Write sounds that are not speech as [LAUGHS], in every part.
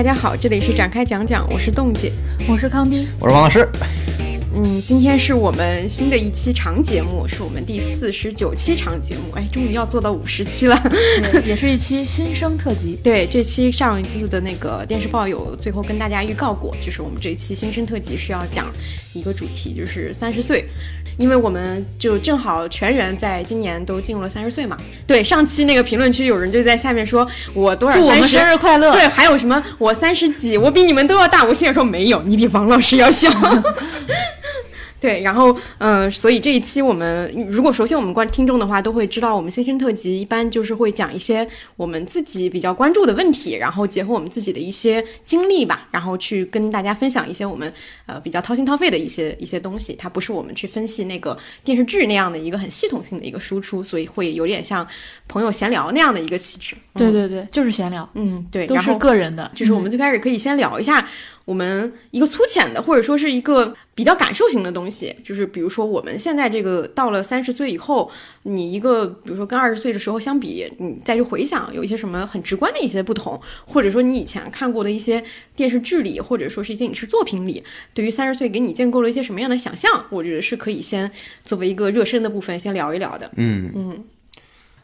大家好，这里是展开讲讲，我是冻姐，我是康迪，我是王老师。嗯，今天是我们新的一期长节目，是我们第四十九期长节目，哎，终于要做到五十期了，也是一期 [LAUGHS] 新生特辑。对，这期上一次的那个电视报有最后跟大家预告过，就是我们这一期新生特辑是要讲一个主题，就是三十岁。因为我们就正好全员在今年都进入了三十岁嘛。对，上期那个评论区有人就在下面说我多少祝我们生日快乐。对，还有什么我三十几，我比你们都要大。我现在说没有，你比王老师要小。[LAUGHS] 对，然后，嗯，所以这一期我们如果熟悉我们观听众的话，都会知道我们新生特辑一般就是会讲一些我们自己比较关注的问题，然后结合我们自己的一些经历吧，然后去跟大家分享一些我们呃比较掏心掏肺的一些一些东西。它不是我们去分析那个电视剧那样的一个很系统性的一个输出，所以会有点像朋友闲聊那样的一个气质。对对对，就是闲聊。嗯，对，都是个人的，就是我们最开始可以先聊一下。我们一个粗浅的，或者说是一个比较感受型的东西，就是比如说我们现在这个到了三十岁以后，你一个比如说跟二十岁的时候相比，你再去回想有一些什么很直观的一些不同，或者说你以前看过的一些电视剧里，或者说是一些影视作品里，对于三十岁给你建构了一些什么样的想象，我觉得是可以先作为一个热身的部分先聊一聊的。嗯嗯。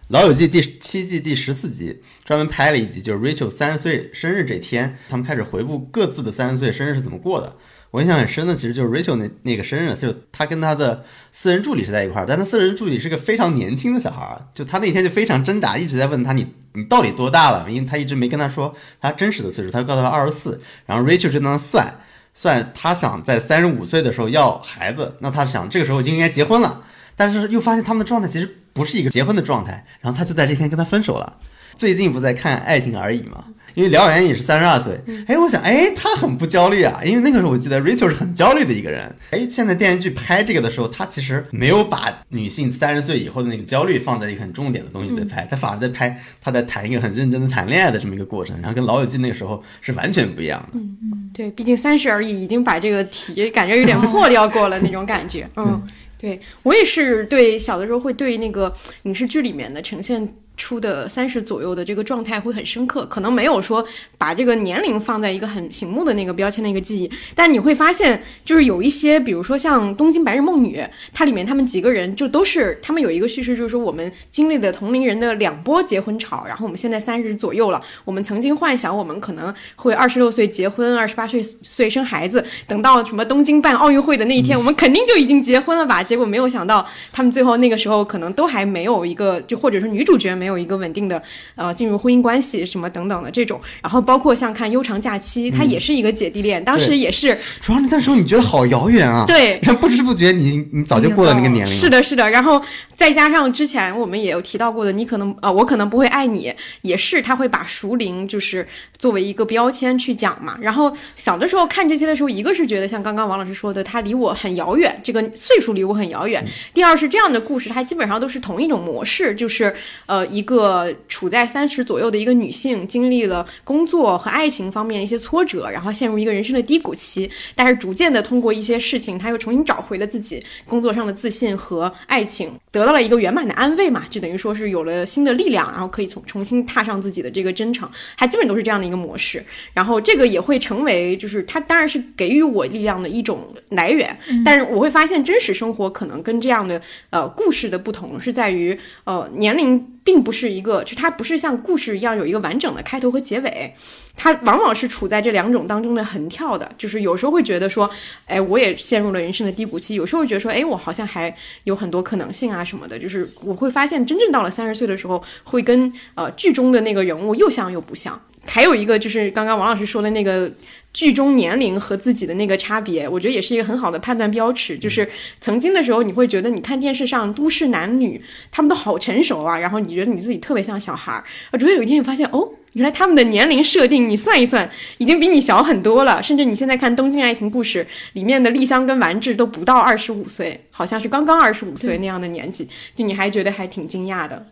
老友记第七季第十四集专门拍了一集，就是 Rachel 三十岁生日这天，他们开始回顾各自的三十岁生日是怎么过的。我印象很深的，其实就是 Rachel 那那个生日，就他跟他的私人助理是在一块儿，但他私人助理是个非常年轻的小孩儿，就他那天就非常挣扎，一直在问他你你到底多大了？因为他一直没跟他说他真实的岁数，他告诉他二十四，然后 Rachel 就在那算算，他想在三十五岁的时候要孩子，那他想这个时候就应该结婚了，但是又发现他们的状态其实。不是一个结婚的状态，然后他就在这天跟他分手了。最近不在看《爱情而已》吗？因为辽源也是三十二岁，哎，我想，哎，他很不焦虑啊。因为那个时候我记得 Rachel 是很焦虑的一个人。哎，现在电视剧拍这个的时候，他其实没有把女性三十岁以后的那个焦虑放在一个很重点的东西在拍，他反而在拍他在谈一个很认真的谈恋爱的这么一个过程，然后跟老友记那个时候是完全不一样的。嗯嗯，对，毕竟三十而已，已经把这个题感觉有点破掉过了那种感觉。嗯。对我也是，对小的时候会对那个影视剧里面的呈现。出的三十左右的这个状态会很深刻，可能没有说把这个年龄放在一个很醒目的那个标签的一个记忆，但你会发现，就是有一些，比如说像《东京白日梦女》，它里面他们几个人就都是，他们有一个叙事，就是说我们经历的同龄人的两波结婚潮，然后我们现在三十左右了，我们曾经幻想我们可能会二十六岁结婚，二十八岁岁生孩子，等到什么东京办奥运会的那一天，我们肯定就已经结婚了吧？结果没有想到，他们最后那个时候可能都还没有一个，就或者说女主角没。没有一个稳定的呃进入婚姻关系什么等等的这种，然后包括像看《悠长假期》，它也是一个姐弟恋，当时也是。主要那时候你觉得好遥远啊，对，然 [LAUGHS] 后不知不觉你你早就过了那个年龄。是的，是的，然后再加上之前我们也有提到过的，你可能呃我可能不会爱你，也是他会把熟龄就是作为一个标签去讲嘛。然后小的时候看这些的时候，一个是觉得像刚刚王老师说的，他离我很遥远，这个岁数离我很遥远。第二是这样的故事，它基本上都是同一种模式，就是呃。一个处在三十左右的一个女性，经历了工作和爱情方面的一些挫折，然后陷入一个人生的低谷期，但是逐渐的通过一些事情，她又重新找回了自己工作上的自信和爱情，得到了一个圆满的安慰嘛，就等于说是有了新的力量，然后可以从重新踏上自己的这个征程，还基本都是这样的一个模式。然后这个也会成为，就是它当然是给予我力量的一种来源，但是我会发现真实生活可能跟这样的呃故事的不同是在于呃年龄。并不是一个，就它不是像故事一样有一个完整的开头和结尾，它往往是处在这两种当中的横跳的。就是有时候会觉得说，哎，我也陷入了人生的低谷期；有时候会觉得说，哎，我好像还有很多可能性啊什么的。就是我会发现，真正到了三十岁的时候，会跟呃剧中的那个人物又像又不像。还有一个就是刚刚王老师说的那个。剧中年龄和自己的那个差别，我觉得也是一个很好的判断标尺。就是曾经的时候，你会觉得你看电视上都市男女，他们都好成熟啊，然后你觉得你自己特别像小孩儿。啊，直到有一天你发现，哦，原来他们的年龄设定，你算一算，已经比你小很多了。甚至你现在看《东京爱情故事》里面的丽香跟丸治都不到二十五岁，好像是刚刚二十五岁那样的年纪，就你还觉得还挺惊讶的。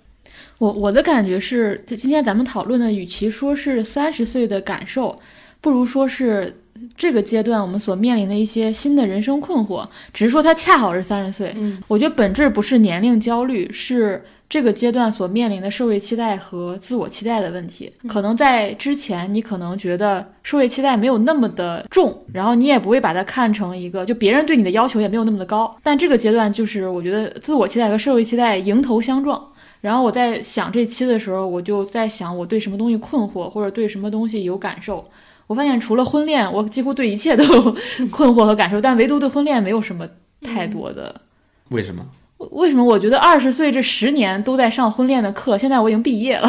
我我的感觉是，就今天咱们讨论的，与其说是三十岁的感受。不如说是这个阶段我们所面临的一些新的人生困惑，只是说它恰好是三十岁。嗯，我觉得本质不是年龄焦虑，是这个阶段所面临的社会期待和自我期待的问题。可能在之前，你可能觉得社会期待没有那么的重，然后你也不会把它看成一个，就别人对你的要求也没有那么的高。但这个阶段，就是我觉得自我期待和社会期待迎头相撞。然后我在想这期的时候，我就在想我对什么东西困惑，或者对什么东西有感受。我发现除了婚恋，我几乎对一切都有 [LAUGHS] 困惑和感受，但唯独对婚恋没有什么太多的。为什么？为什么我觉得二十岁这十年都在上婚恋的课？现在我已经毕业了，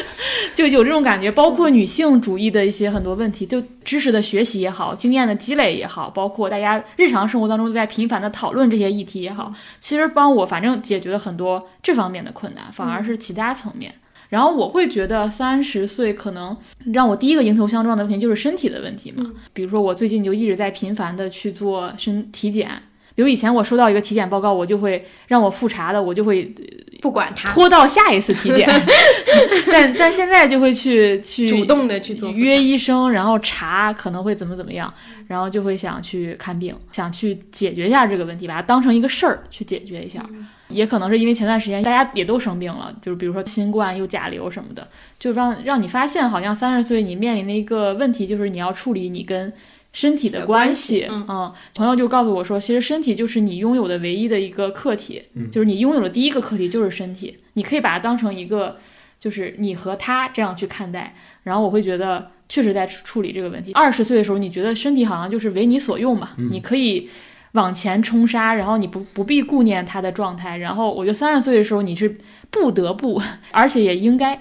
[LAUGHS] 就有这种感觉。包括女性主义的一些很多问题，就知识的学习也好，经验的积累也好，包括大家日常生活当中在频繁的讨论这些议题也好，其实帮我反正解决了很多这方面的困难，反而是其他层面。然后我会觉得三十岁可能让我第一个迎头相撞的问题就是身体的问题嘛，比如说我最近就一直在频繁的去做身体检。比如以前我收到一个体检报告，我就会让我复查的，我就会不管它，拖到下一次体检。[LAUGHS] 但但现在就会去去主动的去做约医生，然后查可能会怎么怎么样，然后就会想去看病，想去解决一下这个问题，把它当成一个事儿去解决一下。也可能是因为前段时间大家也都生病了，就是比如说新冠又甲流什么的，就让让你发现，好像三十岁你面临的一个问题就是你要处理你跟。身体的关系，嗯，朋友就告诉我说，其实身体就是你拥有的唯一的一个客体，就是你拥有的第一个客体就是身体，你可以把它当成一个，就是你和他这样去看待。然后我会觉得，确实在处理这个问题。二十岁的时候，你觉得身体好像就是为你所用嘛，你可以往前冲杀，然后你不不必顾念他的状态。然后我觉得三十岁的时候，你是不得不，[LAUGHS] 而且也应该。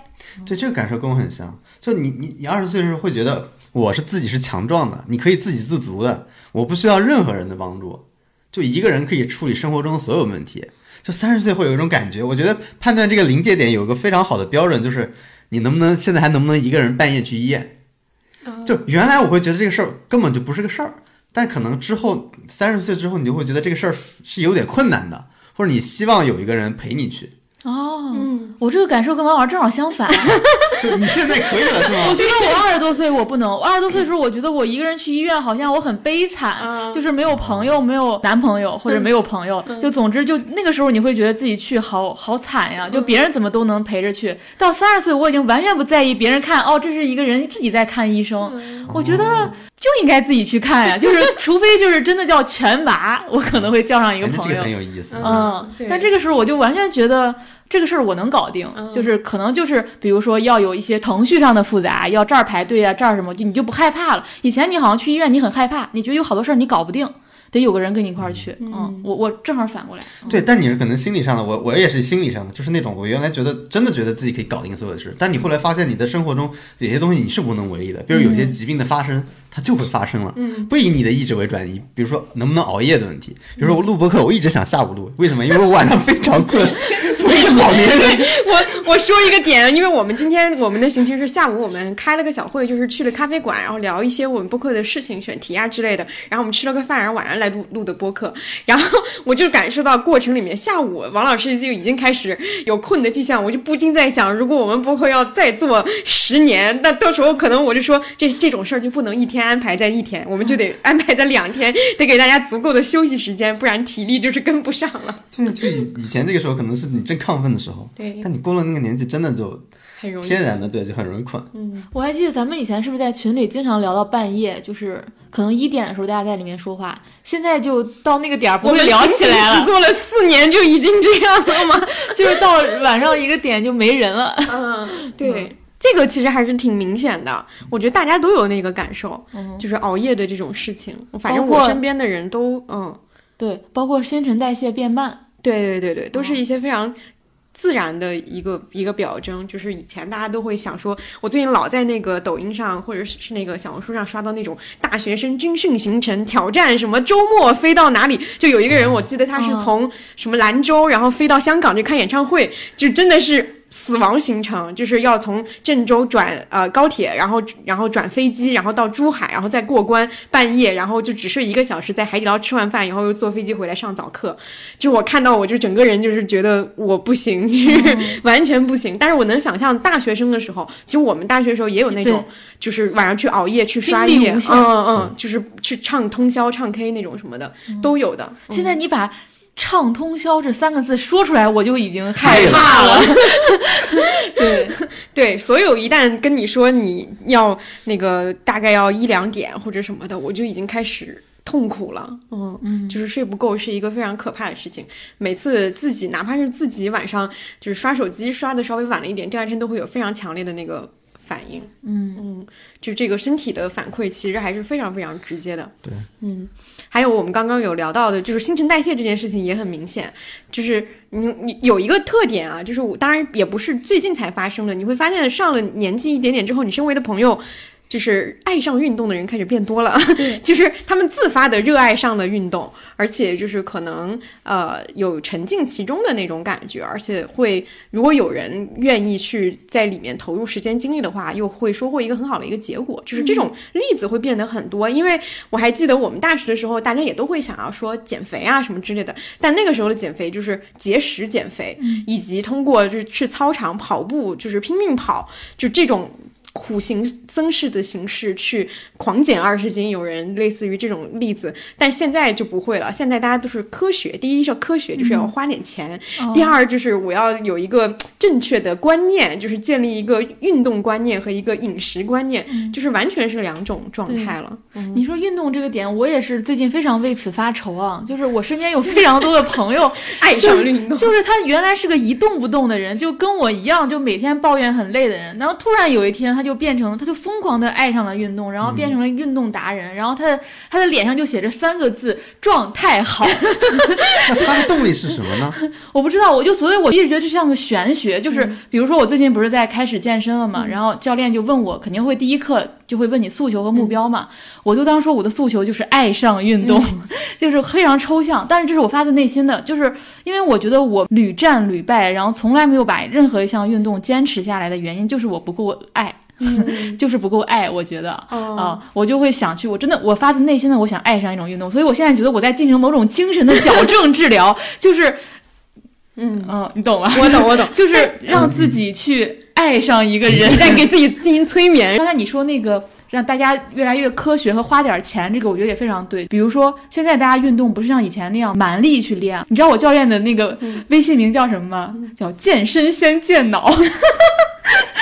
对，这个感受跟我很像。就你你你二十岁的时候会觉得。我是自己是强壮的，你可以自给自足的，我不需要任何人的帮助，就一个人可以处理生活中的所有问题。就三十岁会有一种感觉，我觉得判断这个临界点有个非常好的标准，就是你能不能现在还能不能一个人半夜去医院？就原来我会觉得这个事儿根本就不是个事儿，但可能之后三十岁之后，你就会觉得这个事儿是有点困难的，或者你希望有一个人陪你去。哦，嗯，我这个感受跟王老师正好相反。[LAUGHS] 就你现在可以了是吗？[LAUGHS] 我觉得我二十多岁我不能，我二十多岁的时候我觉得我一个人去医院好像我很悲惨，就是没有朋友，没有男朋友或者没有朋友，就总之就那个时候你会觉得自己去好好惨呀，就别人怎么都能陪着去。到三十岁我已经完全不在意别人看哦，这是一个人自己在看医生，我觉得就应该自己去看呀，[LAUGHS] 就是除非就是真的叫全麻，我可能会叫上一个朋友。这个很有意思。嗯，但这个时候我就完全觉得。这个事儿我能搞定，就是可能就是比如说要有一些程序上的复杂，要这儿排队啊，这儿什么，就你就不害怕了。以前你好像去医院你很害怕，你觉得有好多事儿你搞不定，得有个人跟你一块儿去。嗯，我我正好反过来。对，但你是可能心理上的，我我也是心理上的，就是那种我原来觉得真的觉得自己可以搞定所有的事，但你后来发现你的生活中有些东西你是无能为力的，比如有些疾病的发生。它就会发生了，不以你的意志为转移。比如说能不能熬夜的问题，比如说我录播课，我一直想下午录，为什么？因为我晚上非常困。作为一个老年人，我我说一个点，因为我们今天我们的行程是下午我们开了个小会，就是去了咖啡馆，然后聊一些我们播客的事情、选题啊之类的。然后我们吃了个饭，然后晚上来录录的播客。[LAUGHS] 然后我就感受到过程里面，下午王老师就已经开始有困的迹象，我就不禁在想，如果我们播客要再做十年，那到时候可能我就说这这种事儿就不能一天。安排在一天，我们就得安排在两天，[LAUGHS] 得给大家足够的休息时间，不然体力就是跟不上了。对，就以以前这个时候可能是你正亢奋的时候，对，但你过了那个年纪，真的就很容易天然的对，就很容易困。嗯，我还记得咱们以前是不是在群里经常聊到半夜，就是可能一点的时候大家在里面说话，现在就到那个点儿不会聊起来了。[LAUGHS] 只做了四年就已经这样了吗？[LAUGHS] 就是到晚上一个点就没人了。嗯，对。这个其实还是挺明显的，我觉得大家都有那个感受，就是熬夜的这种事情。反正我身边的人都，嗯，对，包括新陈代谢变慢，对对对对，都是一些非常自然的一个一个表征。就是以前大家都会想说，我最近老在那个抖音上或者是那个小红书上刷到那种大学生军训行程挑战，什么周末飞到哪里，就有一个人，我记得他是从什么兰州，然后飞到香港去看演唱会，就真的是。死亡行程就是要从郑州转呃高铁，然后然后转飞机，然后到珠海，然后再过关，半夜，然后就只睡一个小时，在海底捞吃完饭，然后又坐飞机回来上早课。就我看到，我就整个人就是觉得我不行，就是完全不行。但是我能想象大学生的时候，其实我们大学的时候也有那种，就是晚上去熬夜去刷夜，嗯嗯，就是去唱通宵唱 K 那种什么的都有的。现在你把。畅通宵这三个字说出来，我就已经害害怕了。[LAUGHS] 对，对，所有一旦跟你说你要那个大概要一两点或者什么的，我就已经开始痛苦了。嗯嗯就是睡不够是一个非常可怕的事情。每次自己哪怕是自己晚上就是刷手机刷的稍微晚了一点，第二天都会有非常强烈的那个反应。嗯嗯，就这个身体的反馈其实还是非常非常直接的。对，嗯，还有我们刚刚有聊到的，就是新陈代谢这件事情也很明显，就是你你有一个特点啊，就是我当然也不是最近才发生的，你会发现上了年纪一点点之后，你身为的朋友。就是爱上运动的人开始变多了，[LAUGHS] 就是他们自发的热爱上了运动，而且就是可能呃有沉浸其中的那种感觉，而且会如果有人愿意去在里面投入时间精力的话，又会收获一个很好的一个结果。就是这种例子会变得很多，因为我还记得我们大学的时候，大家也都会想要说减肥啊什么之类的，但那个时候的减肥就是节食减肥，以及通过就是去操场跑步，就是拼命跑，就这种。苦行僧式的形式去狂减二十斤，有人类似于这种例子，但现在就不会了。现在大家都是科学，第一是要科学，就是要花点钱；第二就是我要有一个正确的观念，就是建立一个运动观念和一个饮食观念，就是完全是两种状态了。你说运动这个点，我也是最近非常为此发愁啊。就是我身边有非常多的朋友 [LAUGHS] 爱上运动，就是他原来是个一动不动的人，就跟我一样，就每天抱怨很累的人，然后突然有一天他。就变成，他就疯狂的爱上了运动，然后变成了运动达人，然后他的他的脸上就写着三个字：状态好。[LAUGHS] 那他的动力是什么呢？[LAUGHS] 我不知道，我就所以我一直觉得这像个玄学，就是比如说我最近不是在开始健身了嘛，然后教练就问我，肯定会第一课就会问你诉求和目标嘛，我就当说我的诉求就是爱上运动，[LAUGHS] 就是非常抽象，但是这是我发自内心的，就是因为我觉得我屡战屡败，然后从来没有把任何一项运动坚持下来的原因，就是我不够爱。[LAUGHS] 就是不够爱，我觉得。啊，我就会想去，我真的，我发自内心的，我想爱上一种运动，所以我现在觉得我在进行某种精神的矫正治疗，就是，嗯。嗯，你懂吗？我懂，我懂，[LAUGHS] 就是让自己去爱上一个人，[LAUGHS] 在给自己进行催眠。刚才你说那个让大家越来越科学和花点钱，这个我觉得也非常对。比如说现在大家运动不是像以前那样蛮力去练，你知道我教练的那个微信名叫什么吗？叫健身先健脑。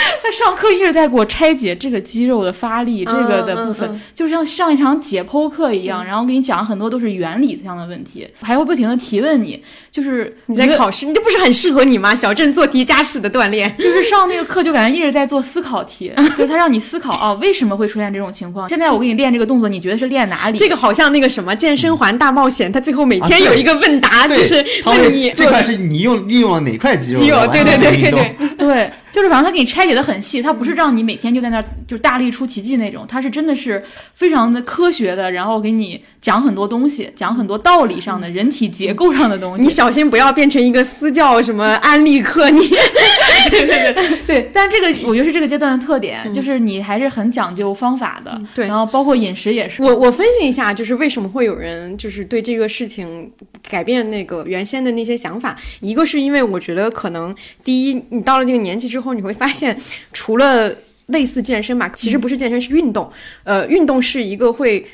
[LAUGHS] 他上课一直在给我拆解这个肌肉的发力这个的部分，就像上一场解剖课一样，然后给你讲很多都是原理上的问题，还会不停的提问你，就是你在考试，你这不是很适合你吗？小镇做题家式的锻炼，就是上那个课就感觉一直在做思考题，[LAUGHS] 就是他让你思考啊，为什么会出现这种情况？现在我给你练这个动作，你觉得是练哪里？这个好像那个什么健身环大冒险，他最后每天有一个问答，就是问你这块是你用利用了哪块肌肉？肌肉，对对对对对。就是反正他给你拆解的很细，它不是让你每天就在那儿就大力出奇迹那种，它是真的是非常的科学的，然后给你讲很多东西，讲很多道理上的人体结构上的东西。你小心不要变成一个私教什么安利课，你 [LAUGHS] 对对对对。但这个我觉得是这个阶段的特点，就是你还是很讲究方法的。对，然后包括饮食也是。我我分析一下，就是为什么会有人就是对这个事情改变那个原先的那些想法，一个是因为我觉得可能第一，你到了这个年纪之。后你会发现，除了类似健身嘛，其实不是健身，是运动。呃，运动是一个会，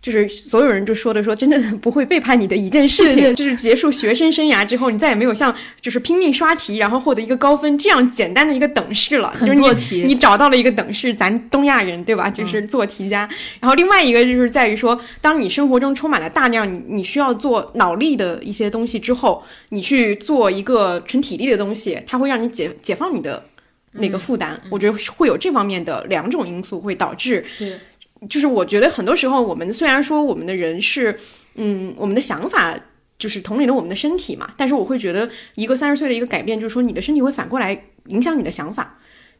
就是所有人就说的说，真的不会背叛你的一件事情。就是结束学生生涯之后，你再也没有像就是拼命刷题，然后获得一个高分这样简单的一个等式了。很做题，你找到了一个等式，咱东亚人对吧？就是做题家。然后另外一个就是在于说，当你生活中充满了大量你你需要做脑力的一些东西之后，你去做一个纯体力的东西，它会让你解解放你的。那个负担，我觉得会有这方面的两种因素会导致。就是我觉得很多时候，我们虽然说我们的人是，嗯，我们的想法就是统领了我们的身体嘛，但是我会觉得一个三十岁的一个改变，就是说你的身体会反过来影响你的想法。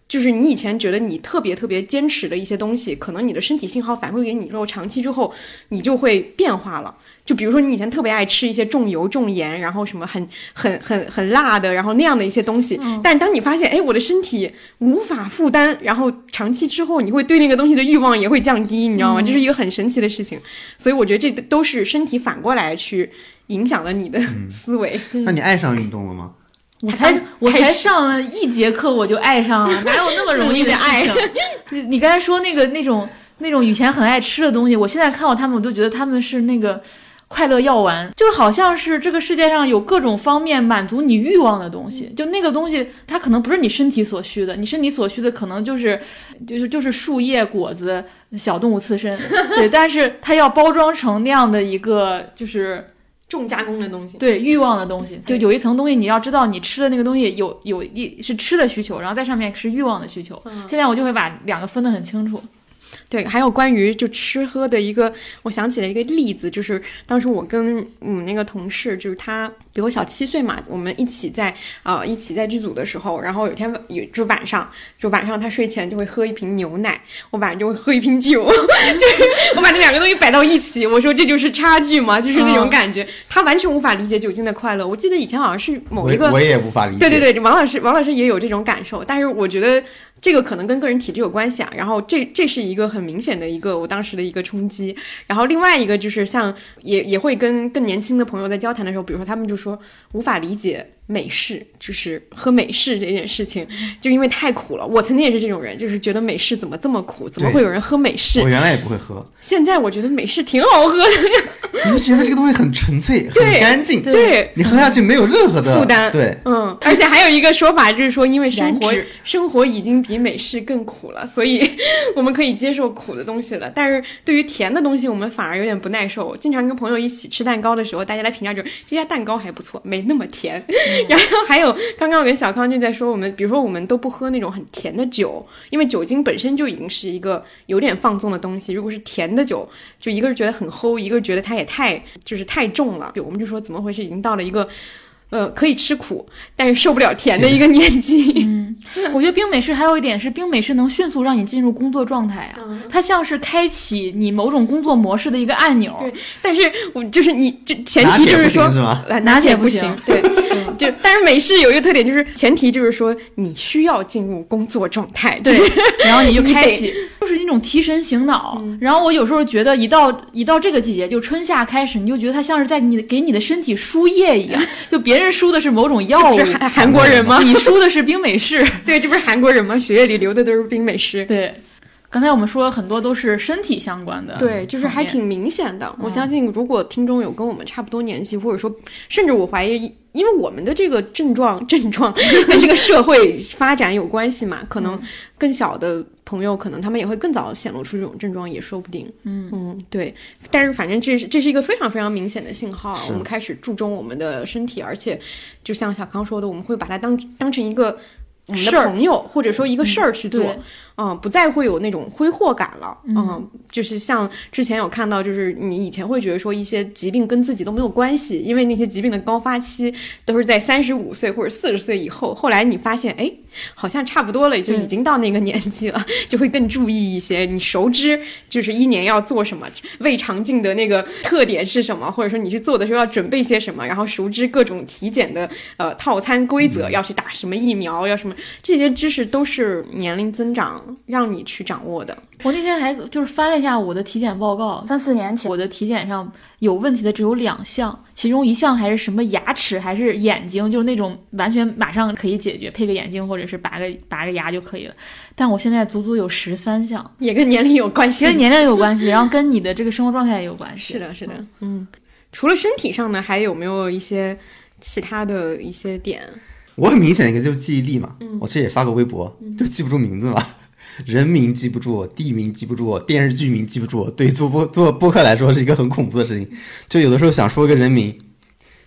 就是你以前觉得你特别特别坚持的一些东西，可能你的身体信号反馈给你之后，长期之后你就会变化了。就比如说，你以前特别爱吃一些重油重盐，然后什么很很很很辣的，然后那样的一些东西。但是当你发现，哎，我的身体无法负担，然后长期之后，你会对那个东西的欲望也会降低，你知道吗？这是一个很神奇的事情。所以我觉得这都是身体反过来去影响了你的思维。那你爱上运动了吗？我才我才上了一节课我就爱上了，哪有那么容易的爱？[LAUGHS] 你你刚才说那个那种那种以前很爱吃的东西，我现在看到他们，我都觉得他们是那个。快乐药丸，就是好像是这个世界上有各种方面满足你欲望的东西，就那个东西它可能不是你身体所需的，你身体所需的可能就是就是就是树叶、果子、小动物刺身，[LAUGHS] 对，但是它要包装成那样的一个就是。重加工的东西。对欲望的东西，就有一层东西，你要知道你吃的那个东西有有一是吃的需求，然后在上面是欲望的需求。现在我就会把两个分得很清楚。对，还有关于就吃喝的一个，我想起了一个例子，就是当时我跟我们那个同事，就是他比我小七岁嘛，我们一起在呃一起在剧组的时候，然后有一天有就晚上，就晚上他睡前就会喝一瓶牛奶，我晚上就会喝一瓶酒，[LAUGHS] 就是我把那两个东西摆到一起，我说这就是差距嘛，就是那种感觉，他完全无法理解酒精的快乐。我记得以前好像是某一个，我我也无法理解。对对对，王老师王老师也有这种感受，但是我觉得。这个可能跟个人体质有关系啊，然后这这是一个很明显的一个我当时的一个冲击，然后另外一个就是像也也会跟更年轻的朋友在交谈的时候，比如说他们就说说无法理解美式，就是喝美式这件事情，就因为太苦了。我曾经也是这种人，就是觉得美式怎么这么苦，怎么会有人喝美式？我原来也不会喝，现在我觉得美式挺好喝的。你不觉得这个东西很纯粹、很干净？对，你喝下去没有任何的负担。对，嗯，而且还有一个说法就是说，因为生活生活已经比美式更苦了，所以 [LAUGHS] 我们可以接受苦的东西了。但是对于甜的东西，我们反而有点不耐受。经常跟朋友一起吃蛋糕的时候，大家来评价就是这家蛋糕还不错，没那么甜。[LAUGHS] 然后还有刚刚我跟小康就在说，我们比如说我们都不喝那种很甜的酒，因为酒精本身就已经是一个有点放纵的东西。如果是甜的酒，就一个是觉得很齁，一个觉得它也太就是太重了。就我们就说怎么回事，已经到了一个。呃，可以吃苦，但是受不了甜的一个年纪。[LAUGHS] 嗯，我觉得冰美式还有一点是，冰美式能迅速让你进入工作状态啊，它像是开启你某种工作模式的一个按钮。对，但是我就是你这前提就是说，拿铁不行。对，就但是美式有一个特点就是前提就是说你需要进入工作状态。对，[LAUGHS] 然后你就开启，就是那种提神醒脑。然后我有时候觉得一到一到这个季节，就春夏开始，你就觉得它像是在你给你的身体输液一样，[LAUGHS] 就别。别人输的是某种药物，韩国人吗？你输的是冰美式，[LAUGHS] 对，这不是韩国人吗？血液里流的都是冰美式。对，刚才我们说了很多都是身体相关的，对，就是还挺明显的。我相信，如果听众有跟我们差不多年纪，或者说，甚至我怀疑，因为我们的这个症状症状 [LAUGHS] 跟这个社会发展有关系嘛，可能更小的。朋友可能他们也会更早显露出这种症状，也说不定。嗯嗯，对。但是反正这是这是一个非常非常明显的信号，我们开始注重我们的身体，而且就像小康说的，我们会把它当当成一个我们的朋友，或者说一个事儿去做。嗯，不再会有那种挥霍感了。嗯，就是像之前有看到，就是你以前会觉得说一些疾病跟自己都没有关系，因为那些疾病的高发期都是在三十五岁或者四十岁以后。后来你发现，哎，好像差不多了，就已经到那个年纪了，就会更注意一些。你熟知就是一年要做什么，胃肠镜的那个特点是什么，或者说你去做的时候要准备些什么，然后熟知各种体检的呃套餐规则，要去打什么疫苗，要什么这些知识都是年龄增长。让你去掌握的。我那天还就是翻了一下我的体检报告，三四年前我的体检上有问题的只有两项，其中一项还是什么牙齿还是眼睛，就是那种完全马上可以解决，配个眼镜或者是拔个拔个牙就可以了。但我现在足足有十三项，也跟年龄有关系，跟年龄有关系，然后跟你的这个生活状态也有关系。是的，是的，嗯。除了身体上呢，还有没有一些其他的一些点？我很明显一个就是记忆力嘛，嗯我其实也发过微博，就记不住名字嘛。人名记不住，地名记不住，电视剧名记不住，对做播做播客来说是一个很恐怖的事情。就有的时候想说一个人名，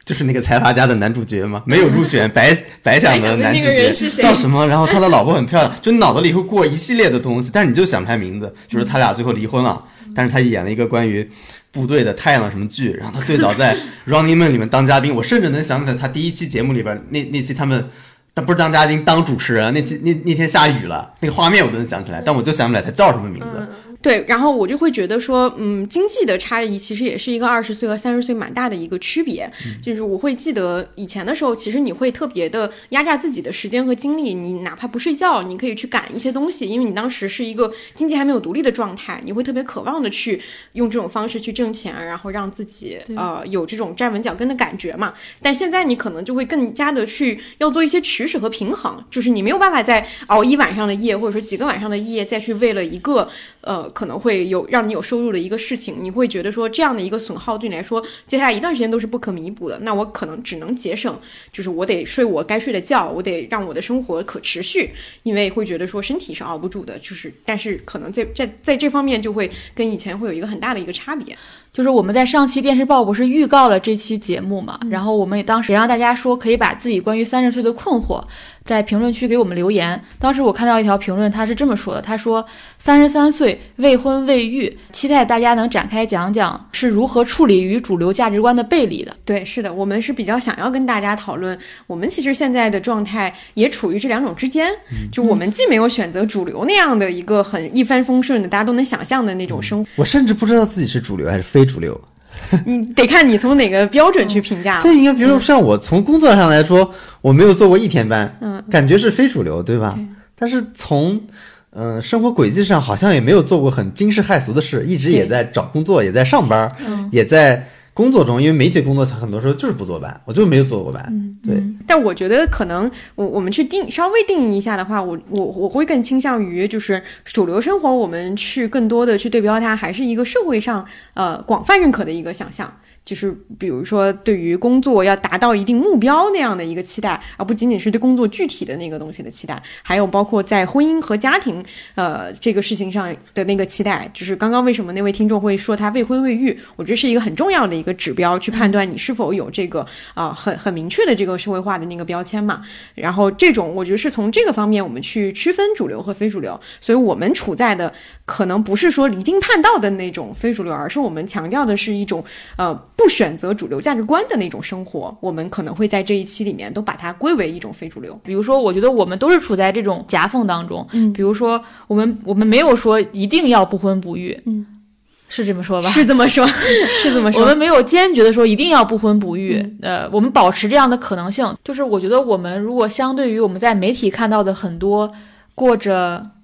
就是那个财阀家的男主角嘛，[LAUGHS] 没有入选白白想的男主角叫什么？[LAUGHS] 然后 [LAUGHS] 他的老婆很漂亮，就脑子里会过一系列的东西，但是你就想不出来名字。就是他俩最后离婚了，但是他演了一个关于部队的太阳什么剧，然后他最早在 Running Man 里面当嘉宾，我甚至能想起来他第一期节目里边那那期他们。他不是当嘉宾，当主持人。那期那那天下雨了，那个画面我都能想起来，但我就想不起来他叫什么名字。对，然后我就会觉得说，嗯，经济的差异其实也是一个二十岁和三十岁蛮大的一个区别。就是我会记得以前的时候，其实你会特别的压榨自己的时间和精力，你哪怕不睡觉，你可以去赶一些东西，因为你当时是一个经济还没有独立的状态，你会特别渴望的去用这种方式去挣钱，然后让自己呃有这种站稳脚跟的感觉嘛。但现在你可能就会更加的去要做一些取舍和平衡，就是你没有办法再熬一晚上的夜，或者说几个晚上的夜再去为了一个呃。可能会有让你有收入的一个事情，你会觉得说这样的一个损耗对你来说，接下来一段时间都是不可弥补的。那我可能只能节省，就是我得睡我该睡的觉，我得让我的生活可持续，因为会觉得说身体是熬不住的。就是，但是可能在在在这方面就会跟以前会有一个很大的一个差别。就是我们在上期电视报不是预告了这期节目嘛，然后我们也当时也让大家说可以把自己关于三十岁的困惑在评论区给我们留言。当时我看到一条评论，他是这么说的：他说三十三岁未婚未育，期待大家能展开讲讲是如何处理与主流价值观的背离的。对，是的，我们是比较想要跟大家讨论，我们其实现在的状态也处于这两种之间，就我们既没有选择主流那样的一个很一帆风顺的，大家都能想象的那种生活，我甚至不知道自己是主流还是非主流。你得看你从哪个标准去评价了。[LAUGHS] 对，应该比如说像我从工作上来说，我没有做过一天班，嗯，感觉是非主流，对吧？对但是从嗯、呃生活轨迹上，好像也没有做过很惊世骇俗的事，一直也在找工作，也在上班，嗯也在工作中。因为媒体工作很多时候就是不坐班，我就没有坐过班。嗯对，但我觉得可能我我们去定稍微定义一下的话，我我我会更倾向于就是主流生活，我们去更多的去对标它，还是一个社会上呃广泛认可的一个想象。就是比如说，对于工作要达到一定目标那样的一个期待，而不仅仅是对工作具体的那个东西的期待，还有包括在婚姻和家庭呃这个事情上的那个期待。就是刚刚为什么那位听众会说他未婚未育，我觉得是一个很重要的一个指标，去判断你是否有这个啊、很很明确的这个社会化的那个标签嘛。然后这种我觉得是从这个方面我们去区分主流和非主流，所以我们处在的可能不是说离经叛道的那种非主流，而是我们强调的是一种呃不选择主流价值观的那种生活。我们可能会在这一期里面都把它归为一种非主流。比如说，我觉得我们都是处在这种夹缝当中。嗯比如说，我们我们没有说一定要不婚不育，嗯，是这么说吧？是这么说，[LAUGHS] 是这么说。我们没有坚决的说一定要不婚不育，呃，我们保持这样的可能性。就是我觉得我们如果相对于我们在媒体看到的很多过着很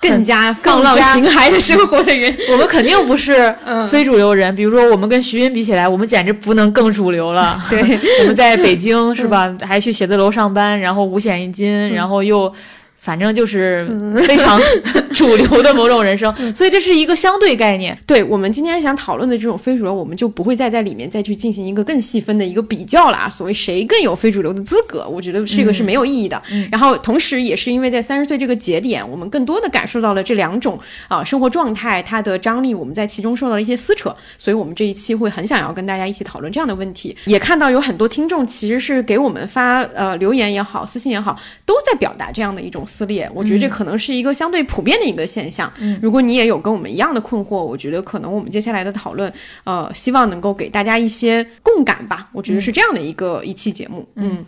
更加放浪形骸的生活的人，[LAUGHS] 我们肯定不是 [LAUGHS] 嗯，非主流人。比如说，我们跟徐云比起来，我们简直不能更主流了。[LAUGHS] 对，我们在北京是吧？还去写字楼上班，然后五险一金，然后又。反正就是非常 [LAUGHS] 主流的某种人生，所以这是一个相对概念。对我们今天想讨论的这种非主流，我们就不会再在里面再去进行一个更细分的一个比较了啊。所谓谁更有非主流的资格，我觉得这个是没有意义的。嗯然后同时也是因为在三十岁这个节点，我们更多的感受到了这两种啊、生活状态它的张力，我们在其中受到了一些撕扯，所以我们这一期会很想要跟大家一起讨论这样的问题。也看到有很多听众其实是给我们发呃留言也好，私信也好，都在表达这样的一种撕裂。我觉得这可能是一个相对普遍的一个现象。嗯如果你也有跟我们一样的困惑，我觉得可能我们接下来的讨论，呃，希望能够给大家一些共感吧。我觉得是这样的一个、一期节目。嗯，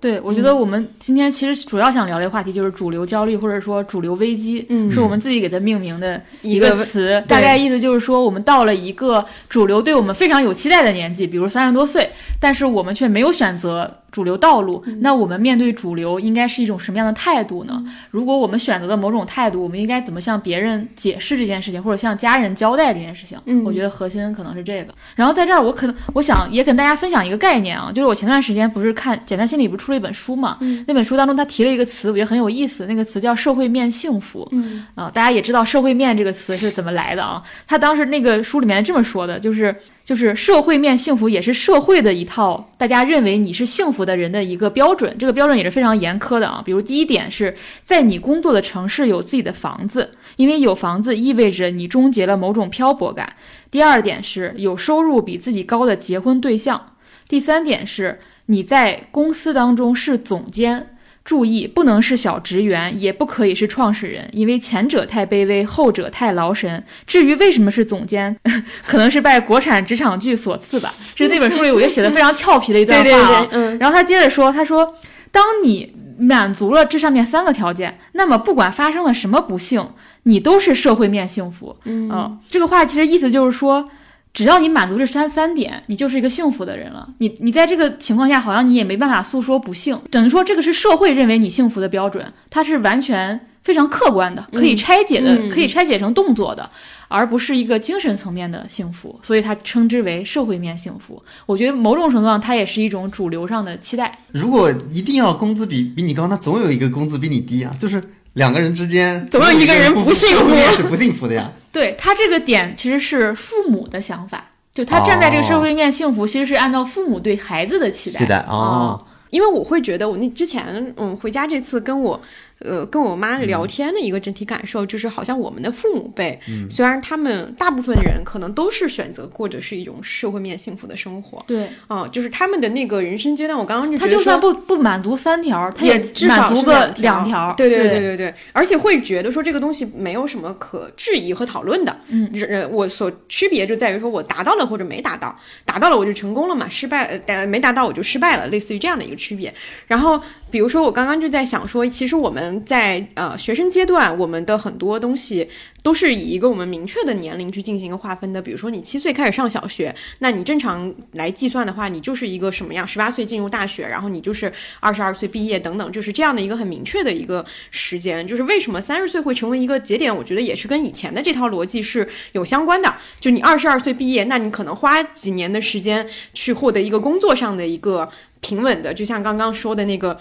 对，我觉得我们今天其实主要想聊的话题就是主流焦虑，或者说主流危机，嗯是我们自己给它命名的一一个词。大概意思就是说，我们到了一个主流对我们非常有期待的年纪，比如三十多岁，但是我们却没有选择主流道路。那我们面对主流应该是一种什么样的态度呢？如果我们选择了某种态度，我们应该怎么向别人解释这件事情，或者向家人交代这件事情？嗯我觉得核心可能是这个。然后在这儿，我可能我想也跟大家分享一个概念啊，就是我前段时间不是看《简单心理》不是出了一本书嘛？那本书当中他提了一个词，我觉得很有意思，那个词叫社会面幸福。嗯啊、大家也知道社会面这个词是怎么来的啊？他当时那个书里面这么说的，就是就是社会面幸福也是社会的一套大家认为你是幸福的人的一个标准，这个标准也是非常严苛的啊。比如第一点是在你工作的城市有自己的房子，因为有房子意味着你终结了某种漂泊感。第二点是有收入比自己高的结婚对象。第三点是你在公司当中是总监。注意，不能是小职员，也不可以是创始人，因为前者太卑微，后者太劳神。至于为什么是总监，[LAUGHS] 可能是拜国产职场剧所赐吧。[LAUGHS] 这是那本书里我觉得写的非常俏皮的一段话啊。对对，嗯 [LAUGHS] 然后他接着说，他说，当你满足了这上面三个条件，那么不管发生了什么不幸，你都是社会面幸福。嗯嗯，这个话其实意思就是说，只要你满足这三三点，你就是一个幸福的人了。你你在这个情况下，好像你也没办法诉说不幸，等于说这个是社会认为你幸福的标准，它是完全非常客观的，可以拆解的，嗯可以拆解成动作的。而不是一个精神层面的幸福，所以它称之为社会面幸福。我觉得某种程度上，它也是一种主流上的期待。如果一定要工资比比你高，那总有一个工资比你低啊，就是两个人之间总有一个人不幸福是不幸福的呀。对他这个点其实是父母的想法，就他站在这个社会面幸福，其实是按照父母对孩子的期待。期待哦，因为我会觉得，我那之前，嗯，回家这次跟我，呃，跟我妈聊天的一个整体感受，就是好像我们的父母辈，嗯虽然他们大部分人可能都是选择过着是一种社会面幸福的生活，对啊、就是他们的那个人生阶段，我刚刚就他就算。不不满足三条，他也至少是满足个两条。对对对对对对，而且会觉得说这个东西没有什么可质疑和讨论的，嗯，呃，我所区别就在于说我达到了或者没达到，达到了我就成功了嘛，失败呃但没达到我就失败了，类似于这样的一个区别。然后比如说我刚刚就在想说，其实我们在呃学生阶段，我们的很多东西都是以一个我们明确的年龄去进行一个划分的。比如说你七岁开始上小学，那你正常来计算的话，你就是一个什么样？十八岁进入大学，然后你就是二十二岁毕业等等，就是这样的一个很明确的一个时间。就是为什么三十岁会成为一个节点？我觉得也是跟以前的这套逻辑是有相关的。就你二十二岁毕业，那你可能花几年的时间去获得一个工作上的一个平稳的，就像刚刚说的那个。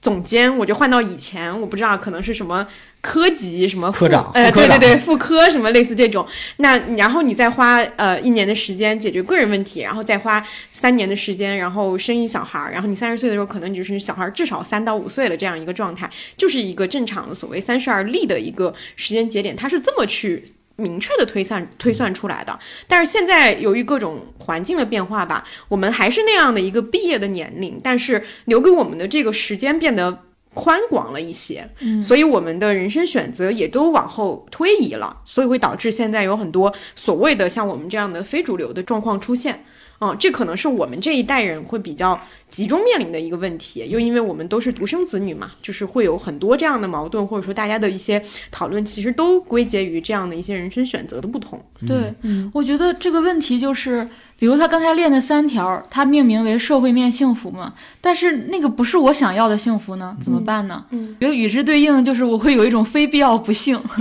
总监，我就换到以前，我不知道可能是什么科级什么副科长呃，副科长对对对，副科什么类似这种。那然后你再花呃一年的时间解决个人问题，然后再花三年的时间，然后生一小孩儿，然后你三十岁的时候，可能你就是小孩儿至少三到五岁了这样一个状态，就是一个正常的所谓三十而立的一个时间节点，它是这么去。明确的推算推算出来的，但是现在由于各种环境的变化吧，我们还是那样的一个毕业的年龄，但是留给我们的这个时间变得宽广了一些，嗯。所以我们的人生选择也都往后推移了，所以会导致现在有很多所谓的像我们这样的非主流的状况出现。嗯，这可能是我们这一代人会比较集中面临的一个问题，又因为我们都是独生子女嘛，就是会有很多这样的矛盾，或者说大家的一些讨论，其实都归结于这样的一些人生选择的不同。对，嗯我觉得这个问题就是，比如他刚才列那三条，他命名为社会面幸福嘛，但是那个不是我想要的幸福呢，怎么办呢？嗯，比如与之对应的就是我会有一种非必要不幸，[LAUGHS]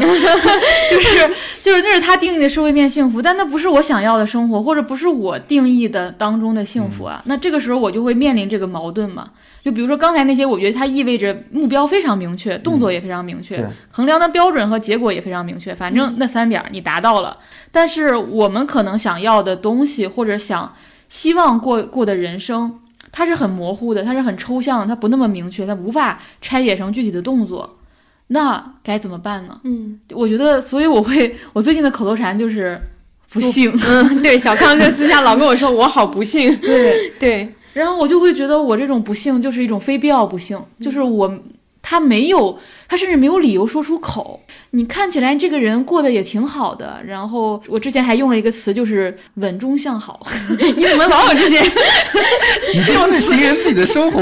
就是就是那是他定义的社会面幸福，但那不是我想要的生活，或者不是我定义的当中的幸福啊。那这个时候我就会面临这个矛盾嘛。就比如说刚才那些，我觉得它意味着目标非常明确，动作也非常明确，对衡量的标准和结果也非常明确。反正那三点你达到了，但是我们可能想要的东西，或者想希望过过的人生，它是很模糊的，它是很抽象的，它不那么明确，它无法拆解成具体的动作。那该怎么办呢？嗯我觉得，所以我会，我最近的口头禅就是不幸。嗯，对，小康就私下老跟我说我好不幸。对，对，然后我就会觉得我这种不幸就是一种非必要不幸，就是我他没有，他甚至没有理由说出口。你看起来这个人过得也挺好的，然后我之前还用了一个词，就是稳中向好。[LAUGHS] 你怎么老有这些？你这次形容自己的生活